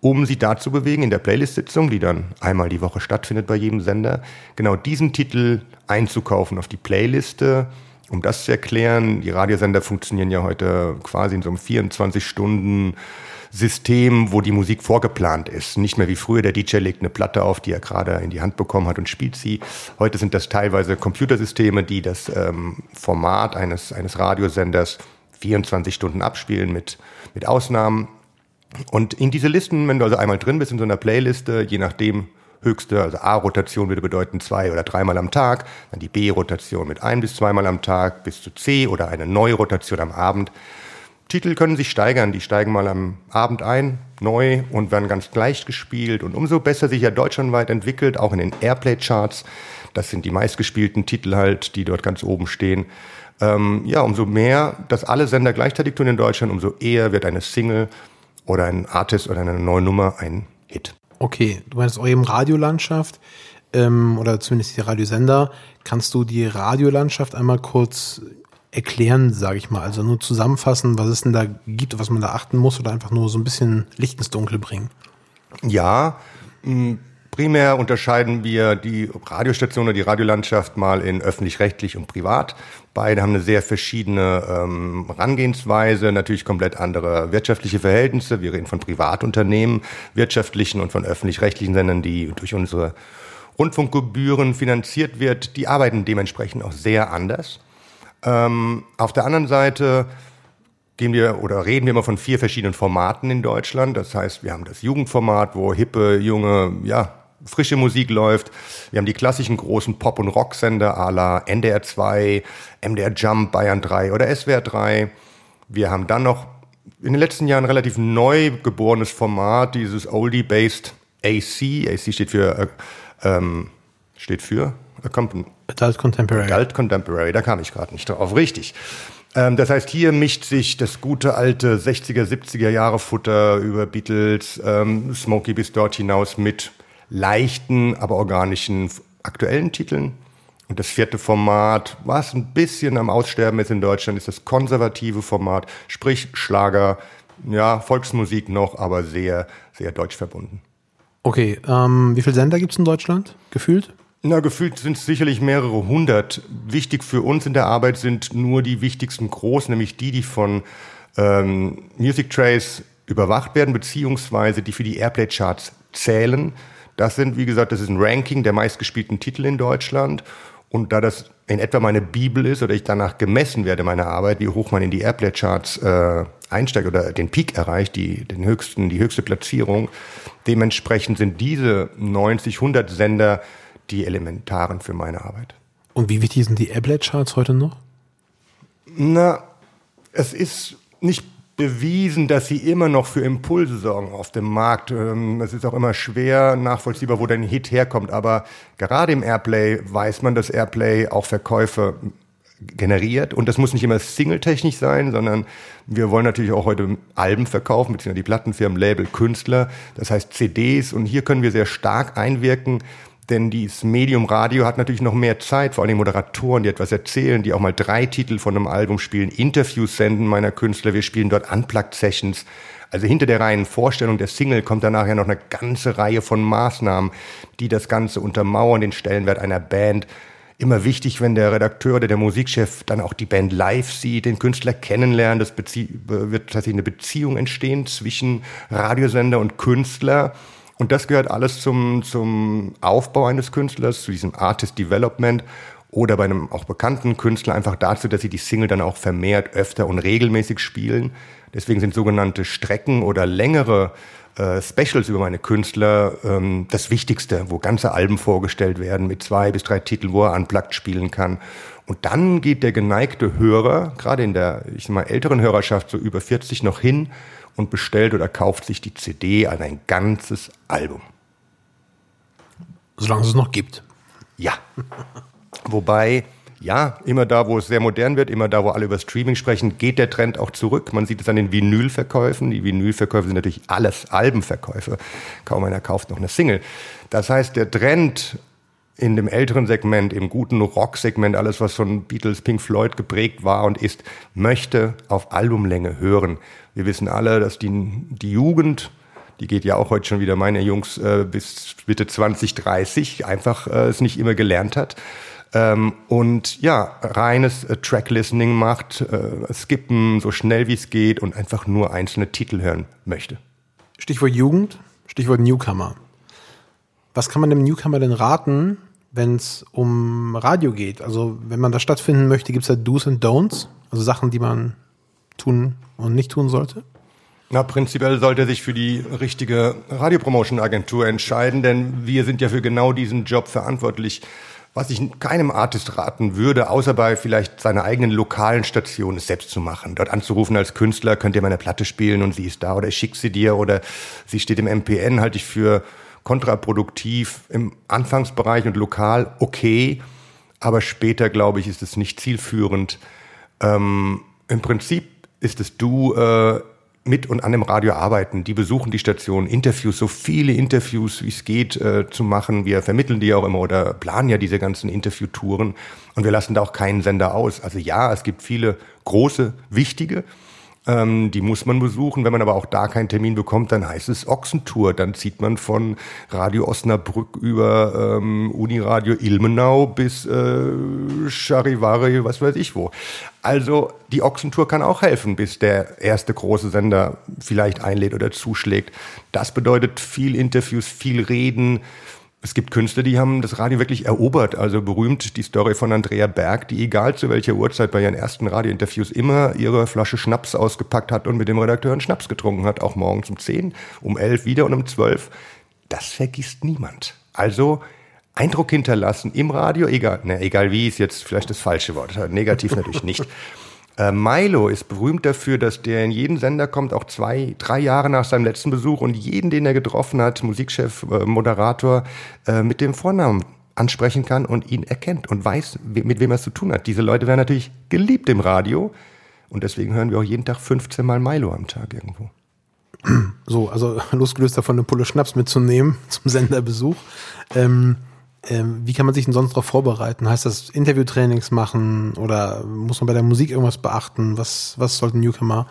S4: um sie dazu bewegen, in der Playlist-Sitzung, die dann einmal die Woche stattfindet bei jedem Sender, genau diesen Titel einzukaufen auf die Playliste, um das zu erklären, die Radiosender funktionieren ja heute quasi in so einem 24 Stunden System, wo die Musik vorgeplant ist. Nicht mehr wie früher, der DJ legt eine Platte auf, die er gerade in die Hand bekommen hat und spielt sie. Heute sind das teilweise Computersysteme, die das ähm, Format eines, eines Radiosenders 24 Stunden abspielen mit, mit Ausnahmen. Und in diese Listen, wenn du also einmal drin bist in so einer Playliste, je nachdem, höchste, also A-Rotation würde bedeuten zwei oder dreimal am Tag, dann die B-Rotation mit ein bis zweimal am Tag bis zu C oder eine neue Rotation am Abend. Titel können sich steigern, die steigen mal am Abend ein, neu und werden ganz leicht gespielt und umso besser sich ja deutschlandweit entwickelt, auch in den Airplay-Charts, das sind die meistgespielten Titel halt, die dort ganz oben stehen, ähm, ja, umso mehr, dass alle Sender gleichzeitig tun in Deutschland, umso eher wird eine Single oder ein Artist oder eine neue Nummer ein Hit.
S3: Okay, du meinst auch eben Radiolandschaft ähm, oder zumindest die Radiosender. Kannst du die Radiolandschaft einmal kurz erklären, sage ich mal? Also nur zusammenfassen, was es denn da gibt, was man da achten muss oder einfach nur so ein bisschen Licht ins Dunkel bringen?
S4: Ja, primär unterscheiden wir die Radiostation oder die Radiolandschaft mal in öffentlich-rechtlich und privat. Beide haben eine sehr verschiedene ähm, Herangehensweise, natürlich komplett andere wirtschaftliche Verhältnisse. Wir reden von Privatunternehmen, wirtschaftlichen und von öffentlich-rechtlichen Sendern, die durch unsere Rundfunkgebühren finanziert wird. Die arbeiten dementsprechend auch sehr anders. Ähm, auf der anderen Seite gehen wir oder reden wir immer von vier verschiedenen Formaten in Deutschland. Das heißt, wir haben das Jugendformat, wo hippe, junge, ja, frische Musik läuft. Wir haben die klassischen großen Pop- und Rocksender à la NDR 2, MDR Jump, Bayern 3 oder SWR 3. Wir haben dann noch in den letzten Jahren relativ neu geborenes Format, dieses Oldie-based AC. AC steht für, äh, ähm, steht für
S3: Adult Contemporary.
S4: Adult Contemporary, da kam ich gerade nicht drauf. Richtig. Ähm, das heißt, hier mischt sich das gute alte 60er, 70er Jahre Futter über Beatles, ähm, Smokey bis dort hinaus mit leichten, aber organischen aktuellen Titeln. Und das vierte Format, was ein bisschen am Aussterben ist in Deutschland, ist das konservative Format, sprich Schlager, ja, Volksmusik noch, aber sehr, sehr deutsch verbunden.
S3: Okay, ähm, wie viele Sender gibt es in Deutschland, gefühlt?
S4: Na, gefühlt sind es sicherlich mehrere hundert. Wichtig für uns in der Arbeit sind nur die wichtigsten groß, nämlich die, die von ähm, Music Trace überwacht werden, beziehungsweise die für die Airplay-Charts zählen. Das sind, wie gesagt, das ist ein Ranking der meistgespielten Titel in Deutschland. Und da das in etwa meine Bibel ist oder ich danach gemessen werde, meine Arbeit, wie hoch man in die Airplay-Charts äh, einsteigt oder den Peak erreicht, die, den höchsten, die höchste Platzierung, dementsprechend sind diese 90, 100 Sender die elementaren für meine Arbeit.
S3: Und wie wichtig sind die Ablet-Charts heute noch?
S4: Na, es ist nicht bewiesen, dass sie immer noch für Impulse sorgen auf dem Markt. Ähm, es ist auch immer schwer nachvollziehbar, wo dein Hit herkommt. Aber gerade im Airplay weiß man, dass Airplay auch Verkäufe generiert. Und das muss nicht immer singletechnisch sein, sondern wir wollen natürlich auch heute Alben verkaufen, beziehungsweise die Plattenfirmen, Label, Künstler. Das heißt CDs. Und hier können wir sehr stark einwirken, denn dieses Medium Radio hat natürlich noch mehr Zeit, vor allem Moderatoren, die etwas erzählen, die auch mal drei Titel von einem Album spielen, Interviews senden meiner Künstler, wir spielen dort Unplugged-Sessions. Also hinter der reinen Vorstellung der Single kommt danach ja noch eine ganze Reihe von Maßnahmen, die das Ganze untermauern, den Stellenwert einer Band. Immer wichtig, wenn der Redakteur oder der Musikchef dann auch die Band live sieht, den Künstler kennenlernt, das wird tatsächlich eine Beziehung entstehen zwischen Radiosender und Künstler. Und das gehört alles zum, zum Aufbau eines Künstlers, zu diesem Artist Development oder bei einem auch bekannten Künstler einfach dazu, dass sie die Single dann auch vermehrt, öfter und regelmäßig spielen. Deswegen sind sogenannte Strecken oder längere äh, Specials über meine Künstler ähm, das Wichtigste, wo ganze Alben vorgestellt werden mit zwei bis drei Titeln, wo er unplugged spielen kann. Und dann geht der geneigte Hörer, gerade in der, ich sag mal, älteren Hörerschaft, so über 40 noch hin und bestellt oder kauft sich die CD an ein ganzes Album.
S3: Solange es es noch gibt.
S4: Ja. <laughs> Wobei, ja, immer da, wo es sehr modern wird, immer da, wo alle über Streaming sprechen, geht der Trend auch zurück. Man sieht es an den Vinylverkäufen. Die Vinylverkäufe sind natürlich alles Albenverkäufe. Kaum einer kauft noch eine Single. Das heißt, der Trend in dem älteren Segment, im guten Rock-Segment, alles, was von Beatles, Pink Floyd geprägt war und ist, möchte auf Albumlänge hören. Wir wissen alle, dass die, die Jugend, die geht ja auch heute schon wieder, meine Jungs, äh, bis Mitte 20, 30, einfach äh, es nicht immer gelernt hat. Ähm, und ja, reines äh, Track-Listening macht, äh, skippen so schnell wie es geht und einfach nur einzelne Titel hören möchte.
S3: Stichwort Jugend, Stichwort Newcomer. Was kann man dem Newcomer denn raten, wenn es um Radio geht? Also wenn man das stattfinden möchte, gibt es da Do's und Don'ts, also Sachen, die man tun und nicht tun sollte?
S4: Na, prinzipiell sollte er sich für die richtige Radiopromotion-Agentur entscheiden, denn wir sind ja für genau diesen Job verantwortlich. Was ich keinem Artist raten würde, außer bei vielleicht seiner eigenen lokalen Station, es selbst zu machen. Dort anzurufen als Künstler, könnt ihr meine Platte spielen und sie ist da oder ich schick sie dir oder sie steht im MPN, halte ich für kontraproduktiv im Anfangsbereich und lokal okay, aber später, glaube ich, ist es nicht zielführend. Ähm, Im Prinzip ist es du äh, mit und an dem Radio arbeiten. Die besuchen die Station, Interviews, so viele Interviews, wie es geht, äh, zu machen. Wir vermitteln die auch immer oder planen ja diese ganzen Interviewtouren und wir lassen da auch keinen Sender aus. Also ja, es gibt viele große, wichtige, ähm, die muss man besuchen. Wenn man aber auch da keinen Termin bekommt, dann heißt es Ochsentour. Dann zieht man von Radio Osnabrück über ähm, Uniradio Ilmenau bis äh, Charivari, was weiß ich wo. Also die Ochsentour kann auch helfen, bis der erste große Sender vielleicht einlädt oder zuschlägt. Das bedeutet viel Interviews, viel Reden, es gibt Künstler, die haben das Radio wirklich erobert. Also berühmt die Story von Andrea Berg, die egal zu welcher Uhrzeit bei ihren ersten Radiointerviews immer ihre Flasche Schnaps ausgepackt hat und mit dem Redakteur einen Schnaps getrunken hat. Auch morgens um 10, um 11 wieder und um 12. Das vergisst niemand. Also Eindruck hinterlassen im Radio, egal, ne, egal wie ist jetzt vielleicht das falsche Wort, negativ natürlich nicht. <laughs> Äh, Milo ist berühmt dafür, dass der in jeden Sender kommt, auch zwei, drei Jahre nach seinem letzten Besuch und jeden, den er getroffen hat, Musikchef, äh, Moderator, äh, mit dem Vornamen ansprechen kann und ihn erkennt und weiß, mit wem er es zu tun hat. Diese Leute werden natürlich geliebt im Radio und deswegen hören wir auch jeden Tag 15 Mal Milo am Tag irgendwo.
S3: So, also <laughs> losgelöst davon, eine Pulle Schnaps mitzunehmen <laughs> zum Senderbesuch. Ähm, ähm, wie kann man sich denn sonst darauf vorbereiten? Heißt das Interviewtrainings machen oder muss man bei der Musik irgendwas beachten? Was, was sollte ein Newcomer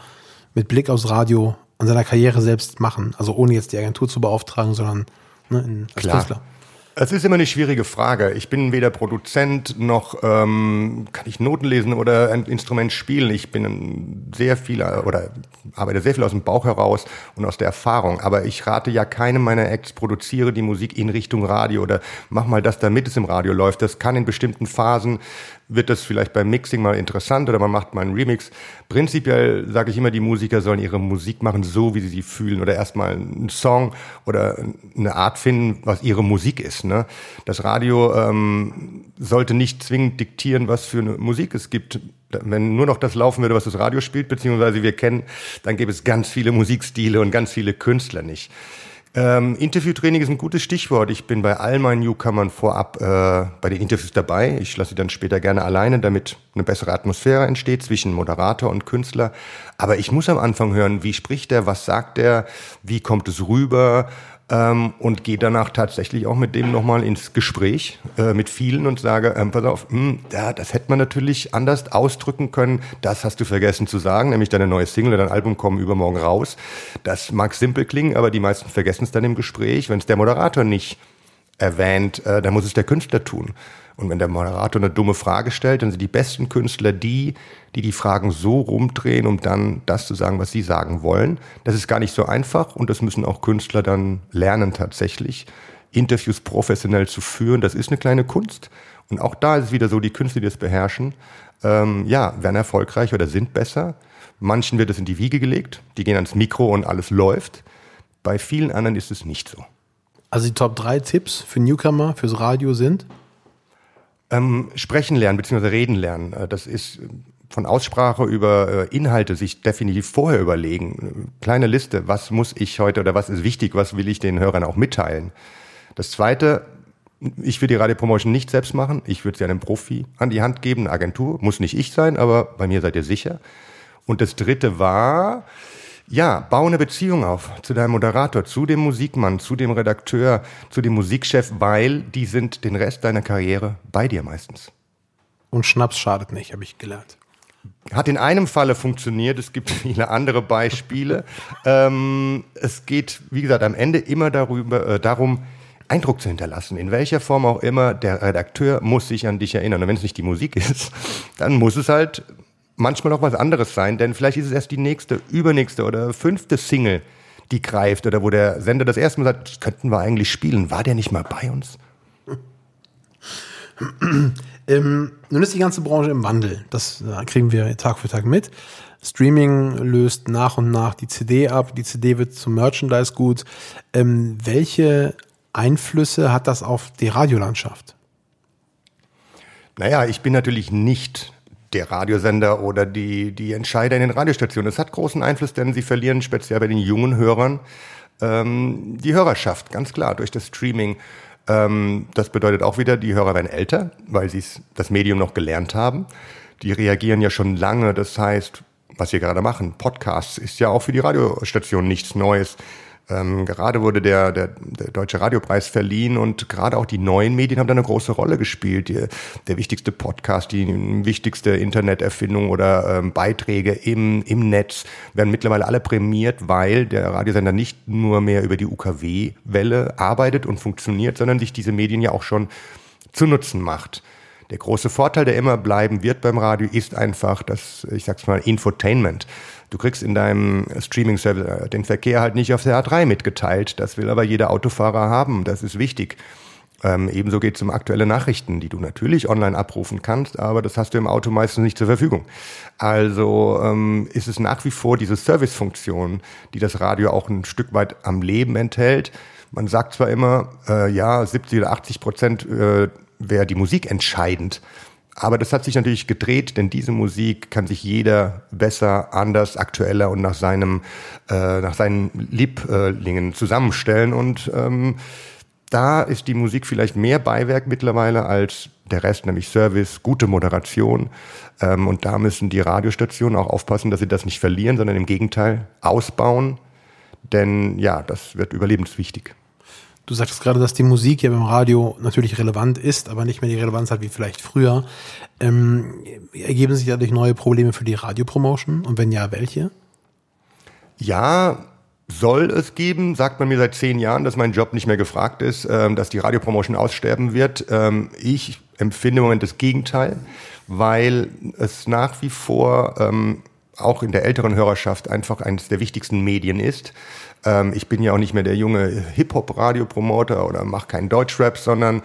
S3: mit Blick aufs Radio an seiner Karriere selbst machen? Also ohne jetzt die Agentur zu beauftragen, sondern ne, in,
S4: als Klar. Künstler. Es ist immer eine schwierige Frage. Ich bin weder Produzent noch ähm, kann ich Noten lesen oder ein Instrument spielen. Ich bin sehr viel oder arbeite sehr viel aus dem Bauch heraus und aus der Erfahrung. Aber ich rate ja keinem meiner Acts, produziere die Musik in Richtung Radio oder mach mal das, damit es im Radio läuft. Das kann in bestimmten Phasen wird das vielleicht beim Mixing mal interessant oder man macht mal einen Remix. Prinzipiell sage ich immer, die Musiker sollen ihre Musik machen, so wie sie sie fühlen oder erstmal einen Song oder eine Art finden, was ihre Musik ist. Ne? Das Radio ähm, sollte nicht zwingend diktieren, was für eine Musik es gibt. Wenn nur noch das laufen würde, was das Radio spielt, beziehungsweise wir kennen, dann gäbe es ganz viele Musikstile und ganz viele Künstler nicht. Ähm, Interviewtraining ist ein gutes Stichwort. Ich bin bei all meinen Newcomern vorab äh, bei den Interviews dabei. Ich lasse sie dann später gerne alleine, damit eine bessere Atmosphäre entsteht zwischen Moderator und Künstler. Aber ich muss am Anfang hören, wie spricht er, was sagt er, wie kommt es rüber, ähm, und gehe danach tatsächlich auch mit dem nochmal ins Gespräch äh, mit vielen und sage, ähm, pass auf, mh, hm, ja, das hätte man natürlich anders ausdrücken können. Das hast du vergessen zu sagen, nämlich deine neue Single oder dein Album kommen übermorgen raus. Das mag simpel klingen, aber die meisten vergessen es dann im Gespräch. Wenn es der Moderator nicht erwähnt, äh, dann muss es der Künstler tun. Und wenn der Moderator eine dumme Frage stellt, dann sind die besten Künstler die, die die Fragen so rumdrehen, um dann das zu sagen, was sie sagen wollen. Das ist gar nicht so einfach und das müssen auch Künstler dann lernen tatsächlich. Interviews professionell zu führen, das ist eine kleine Kunst. Und auch da ist es wieder so, die Künstler, die das beherrschen, ähm, ja, werden erfolgreich oder sind besser. Manchen wird es in die Wiege gelegt, die gehen ans Mikro und alles läuft. Bei vielen anderen ist es nicht so.
S3: Also die Top 3 Tipps für Newcomer, fürs Radio sind?
S4: Ähm, sprechen lernen bzw. reden lernen. Äh, das ist äh, von Aussprache über äh, Inhalte sich definitiv vorher überlegen. Kleine Liste, was muss ich heute oder was ist wichtig, was will ich den Hörern auch mitteilen. Das zweite, Ich würde die Radiopromotion nicht selbst machen. Ich würde sie einem Profi an die Hand geben, eine Agentur. Muss nicht ich sein, aber bei mir seid ihr sicher. Und das dritte war, ja, bau eine Beziehung auf zu deinem Moderator, zu dem Musikmann, zu dem Redakteur, zu dem Musikchef, weil die sind den Rest deiner Karriere bei dir meistens.
S3: Und Schnaps schadet nicht, habe ich gelernt.
S4: Hat in einem Falle funktioniert, es gibt <laughs> viele andere Beispiele. ähm, es geht, wie gesagt, am Ende immer darüber, äh, darum, Eindruck zu hinterlassen. In welcher Form auch immer, der Redakteur muss sich an dich erinnern. Und wenn es nicht die Musik ist, dann muss es halt manchmal noch was anderes sein, denn vielleicht ist es erst die nächste, übernächste oder fünfte Single, die greift oder wo der Sender das erste Mal sagt, das könnten wir eigentlich spielen. War der nicht mal bei uns? <clears throat>
S3: ähm, nun ist die ganze Branche im Wandel. Das äh, kriegen wir Tag für Tag mit. Streaming löst nach und nach die CD ab. Die CD wird zum Merchandise gut. Ähm, welche Einflüsse hat das auf die Radiolandschaft?
S4: Naja, ich bin natürlich nicht der Radiosender oder die, die Entscheider in den Radiostationen. Es hat großen Einfluss, denn sie verlieren speziell bei den jungen Hörern ähm, die Hörerschaft, ganz klar, durch das Streaming. Ähm, das bedeutet auch wieder, die Hörer werden älter, weil sie das Medium noch gelernt haben. Die reagieren ja schon lange, das heißt, was wir gerade machen, Podcasts ist ja auch für die Radiostation nichts Neues. Ähm, gerade wurde der, der, der Deutsche Radiopreis verliehen und gerade auch die neuen Medien haben da eine große Rolle gespielt. Die, der wichtigste Podcast, die wichtigste Interneterfindung oder ähm, Beiträge im, im Netz werden mittlerweile alle prämiert, weil der Radiosender nicht nur mehr über die UKW-Welle arbeitet und funktioniert, sondern sich diese Medien ja auch schon zu Nutzen macht. Der große Vorteil, der immer bleiben wird beim Radio, ist einfach das, ich sag's mal, Infotainment. Du kriegst in deinem Streaming-Service äh, den Verkehr halt nicht auf der A3 mitgeteilt. Das will aber jeder Autofahrer haben. Das ist wichtig. Ähm, ebenso geht es um aktuelle Nachrichten, die du natürlich online abrufen kannst, aber das hast du im Auto meistens nicht zur Verfügung. Also ähm, ist es nach wie vor diese Servicefunktion, die das Radio auch ein Stück weit am Leben enthält. Man sagt zwar immer, äh, ja, 70 oder 80 Prozent äh, wäre die Musik entscheidend. Aber das hat sich natürlich gedreht, denn diese Musik kann sich jeder besser, anders, aktueller und nach seinem, äh, nach seinen Lieblingen zusammenstellen. Und ähm, da ist die Musik vielleicht mehr Beiwerk mittlerweile als der Rest, nämlich Service, gute Moderation. Ähm, und da müssen die Radiostationen auch aufpassen, dass sie das nicht verlieren, sondern im Gegenteil ausbauen. Denn ja, das wird überlebenswichtig.
S3: Du sagtest gerade, dass die Musik ja beim Radio natürlich relevant ist, aber nicht mehr die Relevanz hat wie vielleicht früher. Ähm, ergeben sich dadurch neue Probleme für die Radiopromotion? Und wenn ja, welche?
S4: Ja, soll es geben, sagt man mir seit zehn Jahren, dass mein Job nicht mehr gefragt ist, ähm, dass die Radiopromotion aussterben wird. Ähm, ich empfinde im Moment das Gegenteil, weil es nach wie vor ähm, auch in der älteren Hörerschaft einfach eines der wichtigsten Medien ist. Ähm, ich bin ja auch nicht mehr der junge Hip-Hop-Radio-Promoter oder mache keinen Deutschrap, sondern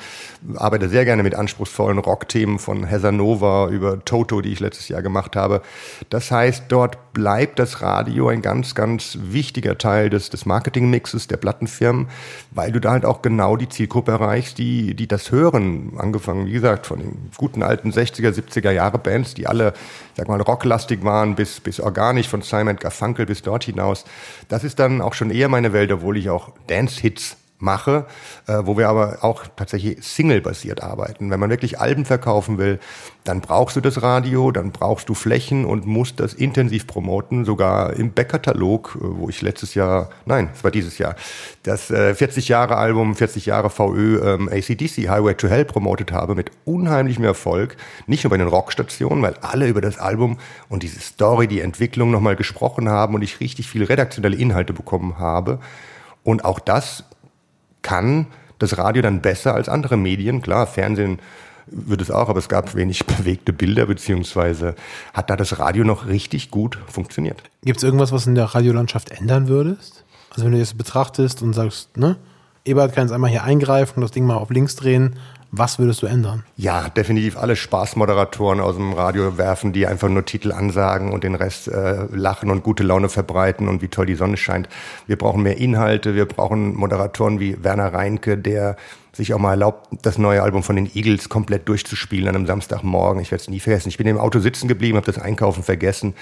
S4: arbeite sehr gerne mit anspruchsvollen Rockthemen von Hesanova über Toto, die ich letztes Jahr gemacht habe. Das heißt, dort bleibt das Radio ein ganz, ganz wichtiger Teil des, des Marketingmixes der Plattenfirmen, weil du da halt auch genau die Zielgruppe erreichst, die, die das hören. Angefangen, wie gesagt, von den guten alten 60er, 70er Jahre Bands, die alle, sag mal, rocklastig waren, bis, bis organisch von Simon Garfunkel bis dort hinaus. Das ist dann auch schon eher meine Welt, obwohl ich auch Dance-Hits mache, äh, wo wir aber auch tatsächlich Single-basiert arbeiten. Wenn man wirklich Alben verkaufen will, dann brauchst du das Radio, dann brauchst du Flächen und musst das intensiv promoten, sogar im Backkatalog, äh, wo ich letztes Jahr, nein, es war dieses Jahr, das äh, 40 Jahre Album, 40 Jahre VÖ ähm, ACDC Highway to Hell promotet habe mit unheimlichem Erfolg, nicht nur bei den Rockstationen, weil alle über das Album und diese Story, die Entwicklung nochmal gesprochen haben und ich richtig viele redaktionelle Inhalte bekommen habe. Und auch das kann das Radio dann besser als andere Medien. Klar, Fernsehen wird es auch, aber es gab wenig <laughs> bewegte Bilder, beziehungsweise hat da das Radio noch richtig gut funktioniert.
S3: Gibt es irgendwas, was in der Radiolandschaft ändern würdest? Also wenn du das betrachtest und sagst, ne, Ebert kann jetzt einmal hier eingreifen und das Ding mal auf links drehen, was würdest du ändern?
S4: Ja, definitiv alle Spaßmoderatoren aus dem Radio werfen, die einfach nur Titel ansagen und den Rest äh, lachen und gute Laune verbreiten und wie toll die Sonne scheint. Wir brauchen mehr Inhalte, wir brauchen Moderatoren wie Werner Reinke, der sich auch mal erlaubt, das neue Album von den Eagles komplett durchzuspielen an einem Samstagmorgen. Ich werde es nie vergessen. Ich bin im Auto sitzen geblieben, habe das Einkaufen vergessen.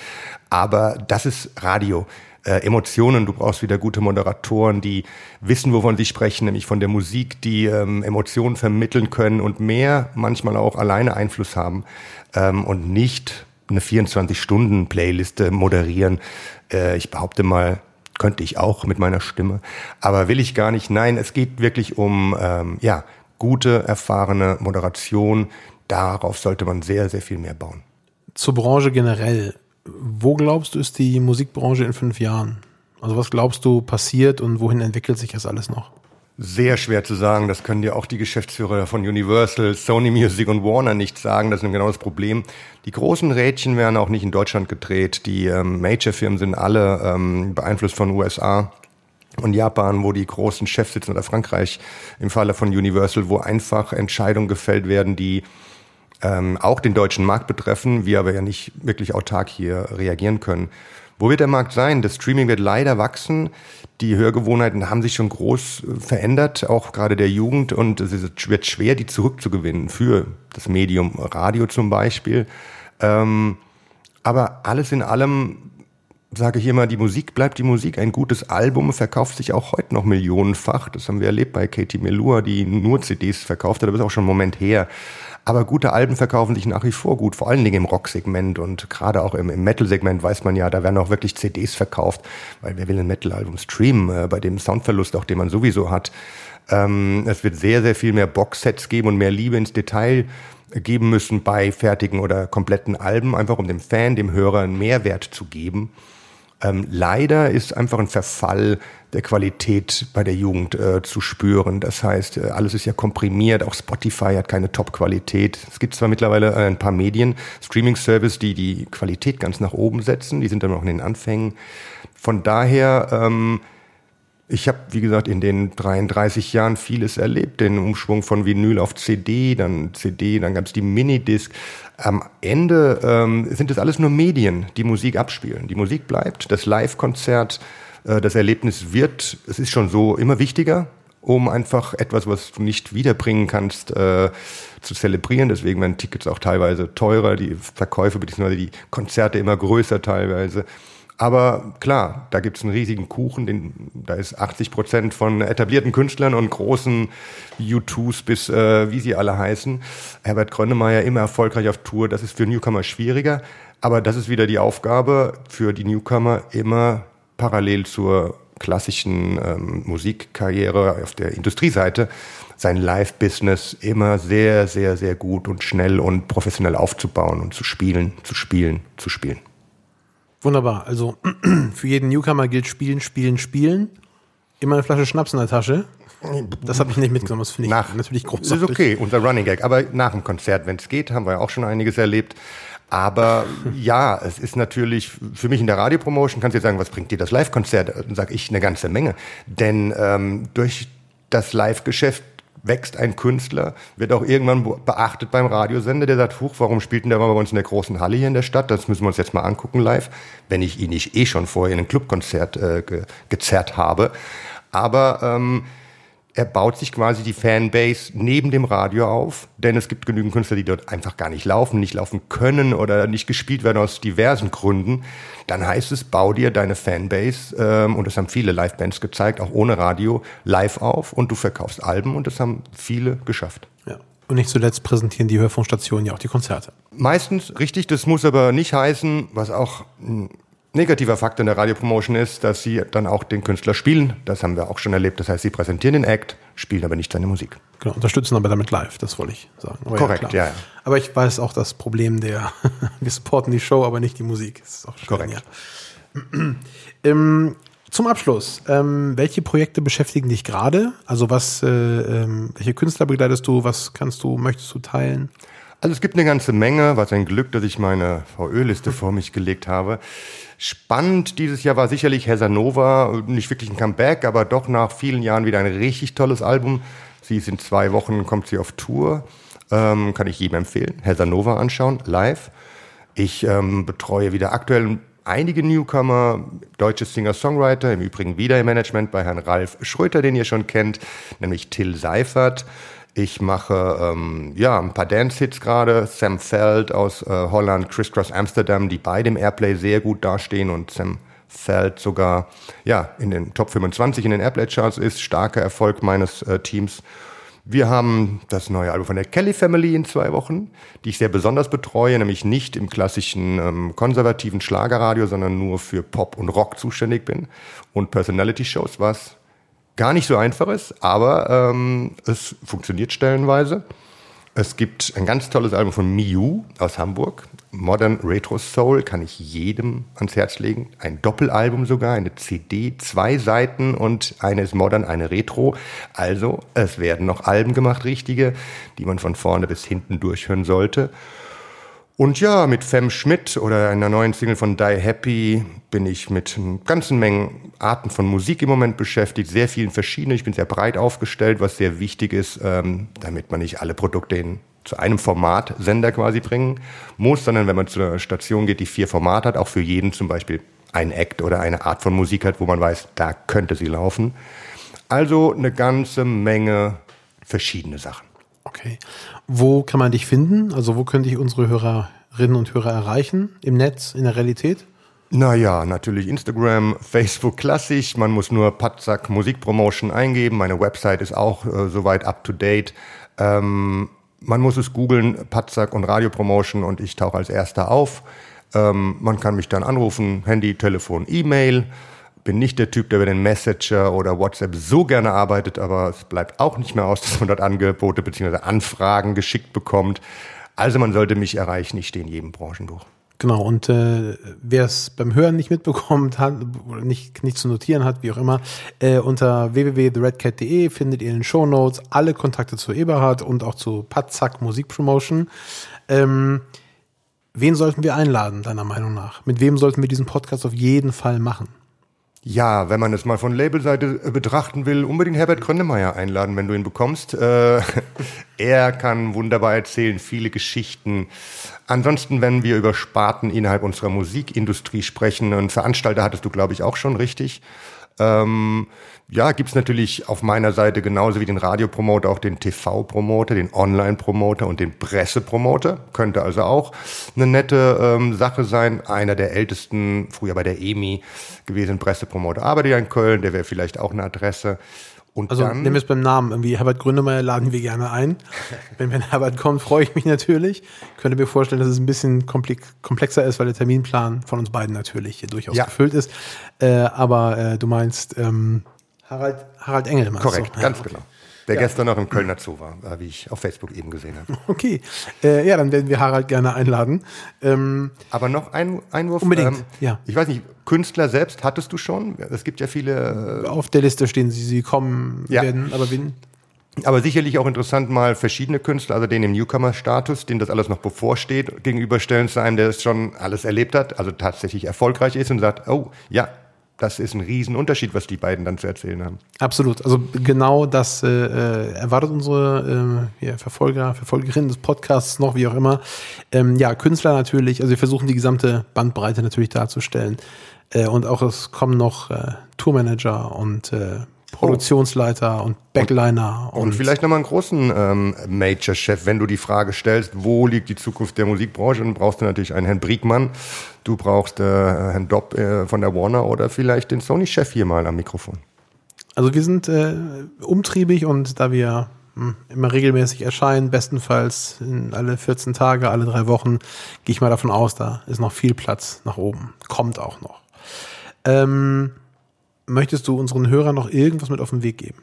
S4: Aber das ist Radio. Äh, Emotionen, du brauchst wieder gute Moderatoren, die wissen, wovon sie sprechen, nämlich von der Musik, die ähm, Emotionen vermitteln können und mehr manchmal auch alleine Einfluss haben ähm, und nicht eine 24-Stunden-Playliste moderieren. Äh, ich behaupte mal, könnte ich auch mit meiner Stimme, aber will ich gar nicht. Nein, es geht wirklich um ähm, ja gute, erfahrene Moderation. Darauf sollte man sehr, sehr viel mehr bauen.
S3: Zur Branche generell. Wo glaubst du, ist die Musikbranche in fünf Jahren? Also was glaubst du passiert und wohin entwickelt sich das alles noch?
S4: Sehr schwer zu sagen. Das können dir auch die Geschäftsführer von Universal, Sony Music und Warner nicht sagen. Das ist genau das Problem. Die großen Rädchen werden auch nicht in Deutschland gedreht. Die ähm, Major-Firmen sind alle ähm, beeinflusst von USA und Japan, wo die großen Chefs sitzen, oder Frankreich im Falle von Universal, wo einfach Entscheidungen gefällt werden, die ähm, auch den deutschen Markt betreffen, wir aber ja nicht wirklich autark hier reagieren können. Wo wird der Markt sein? Das Streaming wird leider wachsen. Die Hörgewohnheiten haben sich schon groß äh, verändert, auch gerade der Jugend. Und es wird schwer, die zurückzugewinnen für das Medium Radio zum Beispiel. Ähm, aber alles in allem sage ich immer, die Musik bleibt die Musik. Ein gutes Album verkauft sich auch heute noch millionenfach. Das haben wir erlebt bei Katie Melua, die nur CDs verkauft hat. Das ist auch schon einen Moment her. Aber gute Alben verkaufen sich nach wie vor gut, vor allen Dingen im Rock-Segment und gerade auch im, im Metal-Segment weiß man ja, da werden auch wirklich CDs verkauft, weil wer will ein Metal-Album streamen, äh, bei dem Soundverlust, auch den man sowieso hat. Ähm, es wird sehr, sehr viel mehr Boxsets geben und mehr Liebe ins Detail geben müssen bei fertigen oder kompletten Alben, einfach um dem Fan, dem Hörer einen Mehrwert zu geben. Ähm, leider ist einfach ein Verfall der Qualität bei der Jugend äh, zu spüren. Das heißt, äh, alles ist ja komprimiert, auch Spotify hat keine Top-Qualität. Es gibt zwar mittlerweile äh, ein paar Medien, Streaming-Service, die die Qualität ganz nach oben setzen, die sind dann noch in den Anfängen. Von daher ähm, ich habe, wie gesagt, in den 33 Jahren vieles erlebt. Den Umschwung von Vinyl auf CD, dann CD, dann gab es die Minidisc. Am Ende ähm, sind es alles nur Medien, die Musik abspielen. Die Musik bleibt, das Live-Konzert, äh, das Erlebnis wird, es ist schon so immer wichtiger, um einfach etwas, was du nicht wiederbringen kannst, äh, zu zelebrieren. Deswegen werden Tickets auch teilweise teurer, die Verkäufe bzw. die Konzerte immer größer teilweise. Aber klar, da gibt es einen riesigen Kuchen, den, da ist 80 Prozent von etablierten Künstlern und großen U2s bis äh, wie sie alle heißen. Herbert Grönemeyer immer erfolgreich auf Tour, das ist für Newcomer schwieriger. Aber das ist wieder die Aufgabe für die Newcomer, immer parallel zur klassischen ähm, Musikkarriere auf der Industrieseite sein Live-Business immer sehr, sehr, sehr gut und schnell und professionell aufzubauen und zu spielen, zu spielen, zu spielen.
S3: Wunderbar. Also <clears throat> für jeden Newcomer gilt Spielen, Spielen, Spielen. Immer eine Flasche Schnaps in der Tasche. Das habe ich nicht mitgenommen. Das finde ich
S4: nach, natürlich großartig. Ist okay, unser Running Gag. Aber nach dem Konzert, wenn es geht, haben wir ja auch schon einiges erlebt. Aber <laughs> ja, es ist natürlich für mich in der Radiopromotion, kannst du jetzt sagen, was bringt dir das Live-Konzert? Dann sage ich eine ganze Menge. Denn ähm, durch das Live-Geschäft wächst ein Künstler, wird auch irgendwann beachtet beim Radiosender, der sagt, huch, warum spielt denn der mal bei uns in der großen Halle hier in der Stadt? Das müssen wir uns jetzt mal angucken live, wenn ich ihn nicht eh schon vorher in ein Clubkonzert äh, ge gezerrt habe. Aber ähm, er baut sich quasi die Fanbase neben dem Radio auf, denn es gibt genügend Künstler, die dort einfach gar nicht laufen, nicht laufen können oder nicht gespielt werden aus diversen Gründen. Dann heißt es, bau dir deine Fanbase, ähm, und das haben viele Livebands gezeigt, auch ohne Radio, live auf und du verkaufst Alben und das haben viele geschafft.
S3: Ja. Und nicht zuletzt präsentieren die Hörfunkstationen ja auch die Konzerte.
S4: Meistens richtig, das muss aber nicht heißen, was auch negativer Faktor in der Radiopromotion ist, dass sie dann auch den Künstler spielen. Das haben wir auch schon erlebt. Das heißt, sie präsentieren den Act, spielen aber nicht seine Musik.
S3: Genau, unterstützen aber damit live, das wollte ich sagen.
S4: Aber Korrekt, ja, ja,
S3: Aber ich weiß auch das Problem der, <laughs> wir supporten die Show, aber nicht die Musik. Das ist auch schön,
S4: Korrekt.
S3: Ja. <clears throat> ähm, zum Abschluss, ähm, welche Projekte beschäftigen dich gerade? Also was, äh, ähm, welche Künstler begleitest du? Was kannst du, möchtest du teilen?
S4: Also es gibt eine ganze Menge, was ein Glück, dass ich meine VÖ-Liste vor mich gelegt habe. Spannend dieses Jahr war sicherlich Hesanova, nicht wirklich ein Comeback, aber doch nach vielen Jahren wieder ein richtig tolles Album. Sie ist in zwei Wochen, kommt sie auf Tour, ähm, kann ich jedem empfehlen. Hesanova anschauen, live. Ich ähm, betreue wieder aktuell einige Newcomer, deutsche Singer-Songwriter, im Übrigen wieder im Management bei Herrn Ralf Schröter, den ihr schon kennt, nämlich Till Seifert. Ich mache ähm, ja ein paar Dance-Hits gerade. Sam Feld aus äh, Holland, Criss Cross Amsterdam, die beide im Airplay sehr gut dastehen und Sam Feld sogar ja in den Top 25 in den Airplay-Charts ist. Starker Erfolg meines äh, Teams. Wir haben das neue Album von der Kelly Family in zwei Wochen, die ich sehr besonders betreue, nämlich nicht im klassischen ähm, konservativen Schlagerradio, sondern nur für Pop und Rock zuständig bin und Personality-Shows, was gar nicht so einfach ist, aber ähm, es funktioniert stellenweise. Es gibt ein ganz tolles Album von Miu aus Hamburg. Modern Retro Soul kann ich jedem ans Herz legen. Ein Doppelalbum sogar, eine CD, zwei Seiten und eine ist modern, eine Retro. Also es werden noch Alben gemacht, richtige, die man von vorne bis hinten durchhören sollte. Und ja, mit Fem Schmidt oder einer neuen Single von Die Happy bin ich mit ganzen Mengen Arten von Musik im Moment beschäftigt, sehr vielen verschiedenen. Ich bin sehr breit aufgestellt, was sehr wichtig ist, ähm, damit man nicht alle Produkte in, zu einem Format Sender quasi bringen muss, sondern wenn man zu einer Station geht, die vier Formate hat, auch für jeden zum Beispiel ein Act oder eine Art von Musik hat, wo man weiß, da könnte sie laufen. Also eine ganze Menge verschiedene Sachen.
S3: Okay. Wo kann man dich finden? Also wo können dich unsere Hörerinnen und Hörer erreichen? Im Netz, in der Realität?
S4: Naja, natürlich Instagram, Facebook klassisch. Man muss nur Patzak Musikpromotion eingeben. Meine Website ist auch äh, soweit up to date. Ähm, man muss es googeln, Patzak und Radiopromotion und ich tauche als erster auf. Ähm, man kann mich dann anrufen, Handy, Telefon, E-Mail bin nicht der Typ, der über den Messenger oder WhatsApp so gerne arbeitet, aber es bleibt auch nicht mehr aus, dass man dort Angebote bzw. Anfragen geschickt bekommt. Also man sollte mich erreichen, ich stehe in jedem Branchenbuch.
S3: Genau, und äh, wer es beim Hören nicht mitbekommt hat, oder nicht, nicht zu notieren hat, wie auch immer, äh, unter www.theredcat.de findet ihr in den Show Notes alle Kontakte zu Eberhard und auch zu Patzak Musikpromotion. Ähm, wen sollten wir einladen, deiner Meinung nach? Mit wem sollten wir diesen Podcast auf jeden Fall machen?
S4: Ja, wenn man es mal von Labelseite äh, betrachten will, unbedingt Herbert Grönemeyer einladen, wenn du ihn bekommst. Äh, <laughs> er kann wunderbar erzählen, viele Geschichten. Ansonsten, wenn wir über Sparten innerhalb unserer Musikindustrie sprechen, einen Veranstalter hattest du, glaube ich, auch schon richtig. Ähm, ja, gibt's natürlich auf meiner Seite genauso wie den Radiopromoter auch den TV-Promoter, den Online-Promoter und den Pressepromoter. Könnte also auch eine nette ähm, Sache sein. Einer der ältesten, früher bei der EMI gewesen, Pressepromoter, arbeitet ja in Köln, der wäre vielleicht auch eine Adresse.
S3: Und also dann, nehmen wir es beim Namen. Irgendwie Herbert Grünemeyer laden wir gerne ein. <laughs> wenn, wenn Herbert kommt, freue ich mich natürlich. Könnte mir vorstellen, dass es ein bisschen komplexer ist, weil der Terminplan von uns beiden natürlich durchaus ja. gefüllt ist. Äh, aber äh, du meinst ähm, Harald, Harald Engel.
S4: Korrekt, du? ganz ja, okay. genau. Der ja. gestern noch im Kölner Zoo war, äh, wie ich auf Facebook eben gesehen habe. <laughs>
S3: Okay, äh, ja, dann werden wir Harald gerne einladen. Ähm,
S4: Aber noch ein Einwurf.
S3: Unbedingt, ähm, ja.
S4: Ich weiß nicht, Künstler selbst hattest du schon? Es gibt ja viele.
S3: Äh, auf der Liste stehen sie, sie kommen ja. werden, aber wen?
S4: Aber sicherlich auch interessant, mal verschiedene Künstler, also den im Newcomer-Status, dem das alles noch bevorsteht, gegenüberstellen zu einem, der es schon alles erlebt hat, also tatsächlich erfolgreich ist und sagt, oh, ja, das ist ein Riesenunterschied, was die beiden dann zu erzählen haben.
S3: Absolut. Also genau das äh, äh erwartet unsere äh, Verfolger, Verfolgerinnen des Podcasts noch, wie auch immer. Ähm, ja, Künstler natürlich. Also wir versuchen die gesamte Bandbreite natürlich darzustellen. Äh, und auch es kommen noch äh, Tourmanager und äh, Produktionsleiter und Backliner.
S4: Und, und, vielleicht nochmal einen großen ähm, Major-Chef, wenn du die Frage stellst, wo liegt die Zukunft der Musikbranche, dann brauchst du natürlich einen Herrn Briegmann, du brauchst äh, Herrn Dopp äh, von der Warner oder vielleicht den Sony-Chef hier mal am Mikrofon.
S3: Also wir sind äh, umtriebig und da wir hm, immer regelmäßig erscheinen, bestenfalls alle 14 Tage, alle drei Wochen, gehe ich mal davon aus, da ist noch viel Platz nach oben. Kommt auch noch. Ähm, möchtest du unseren Hörern noch irgendwas mit auf den Weg geben?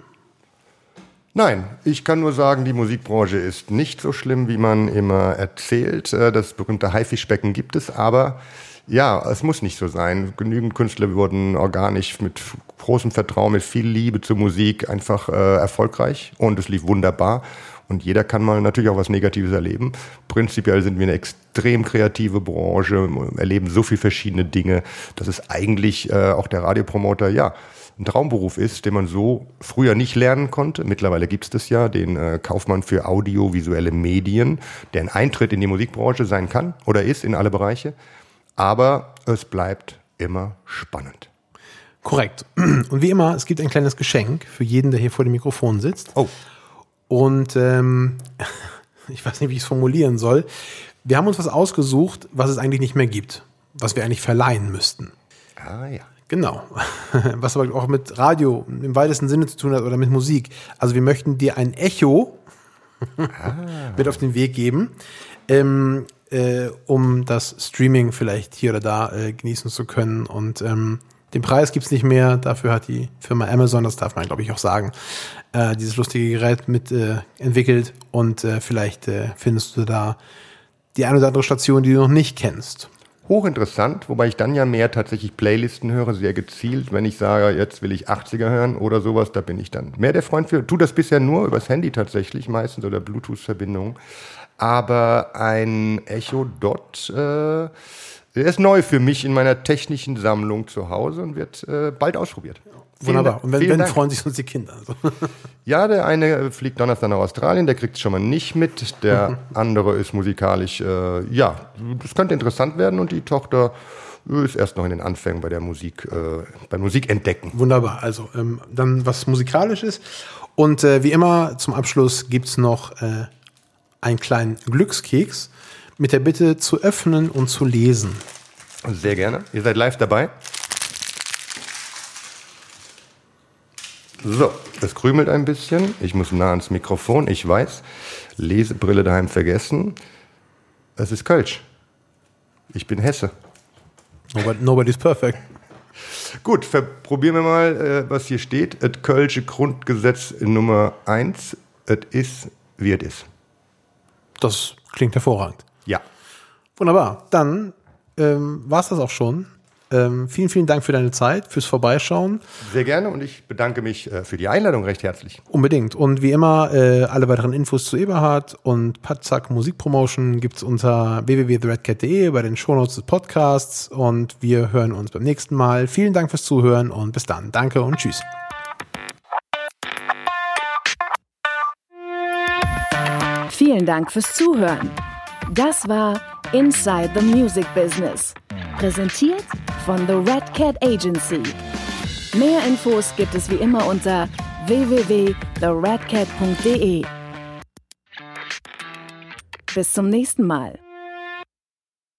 S4: Nein, ich kann nur sagen, die Musikbranche ist nicht so schlimm, wie man immer erzählt. Äh, das berühmte Haifischbecken gibt es, aber ja, es muss nicht so sein. Genügend Künstler wurden organisch mit großem Vertrauen, mit viel Liebe zur Musik einfach äh, erfolgreich und es lief wunderbar. Und jeder kann mal natürlich auch was Negatives erleben. Prinzipiell sind wir eine extrem kreative Branche, erleben so viele verschiedene Dinge, dass es eigentlich äh, auch der Radiopromoter, ja, ein Traumberuf ist, den man so früher nicht lernen konnte. Mittlerweile gibt es das ja, den äh, Kaufmann für audiovisuelle Medien, der ein Eintritt in die Musikbranche sein kann oder ist in alle Bereiche. Aber es bleibt immer spannend.
S3: Korrekt. Und wie immer, es gibt ein kleines Geschenk für jeden, der hier vor dem Mikrofon sitzt.
S4: Oh.
S3: Und ähm, <laughs> ich weiß nicht, wie ich es formulieren soll. Wir haben uns was ausgesucht, was es eigentlich nicht mehr gibt, was wir eigentlich verleihen müssten.
S4: Ah ja.
S3: Genau. <laughs> Was aber auch mit Radio im weitesten Sinne zu tun hat oder mit Musik. Also wir möchten dir ein Echo <laughs> mit auf den Weg geben, ähm, äh, um das Streaming vielleicht hier oder da äh, genießen zu können. Und ähm, den Preis gibt's nicht mehr. Dafür hat die Firma Amazon, das darf man glaube ich auch sagen, äh, dieses lustige Gerät mit äh, entwickelt. Und äh, vielleicht äh, findest du da die eine oder andere Station, die du noch nicht kennst.
S4: Hochinteressant, wobei ich dann ja mehr tatsächlich Playlisten höre, sehr gezielt. Wenn ich sage, jetzt will ich 80er hören oder sowas, da bin ich dann mehr der Freund für. Tu das bisher nur übers Handy tatsächlich meistens oder Bluetooth-Verbindung. Aber ein Echo Dot, äh, der ist neu für mich in meiner technischen Sammlung zu Hause und wird äh, bald ausprobiert.
S3: Wunderbar. Und wenn, wenn freuen sich uns die Kinder. Also. <laughs>
S4: Ja, der eine fliegt Donnerstag nach Australien, der kriegt es schon mal nicht mit. Der <laughs> andere ist musikalisch, äh, ja, das könnte interessant werden und die Tochter äh, ist erst noch in den Anfängen bei der Musik, äh, beim Musikentdecken.
S3: Wunderbar. Also ähm, dann was musikalisches. Und äh, wie immer zum Abschluss gibt's noch äh, einen kleinen Glückskeks mit der Bitte zu öffnen und zu lesen.
S4: Sehr gerne. Ihr seid live dabei. So, es krümelt ein bisschen. Ich muss nah ans Mikrofon. Ich weiß. Lesebrille daheim vergessen. Es ist Kölsch. Ich bin Hesse.
S3: Nobody, nobody's perfect.
S4: Gut, probieren wir mal, äh, was hier steht. Das Kölsche Grundgesetz Nummer 1. Es ist, wie es ist.
S3: Das klingt hervorragend.
S4: Ja.
S3: Wunderbar. Dann ähm, war's das auch schon. Ähm, vielen, vielen Dank für deine Zeit, fürs Vorbeischauen.
S4: Sehr gerne und ich bedanke mich äh, für die Einladung recht herzlich.
S3: Unbedingt. Und wie immer, äh, alle weiteren Infos zu Eberhard und Patzak Musikpromotion gibt's unter www.threadcat.de bei den Shownotes des Podcasts. Und wir hören uns beim nächsten Mal. Vielen Dank fürs Zuhören und bis dann. Danke und tschüss.
S1: Vielen Dank fürs Zuhören. Das war Inside the Music Business. Präsentiert von The Red Cat Agency. Mehr Infos gibt es wie immer unter www.theredcat.de. Bis zum nächsten Mal.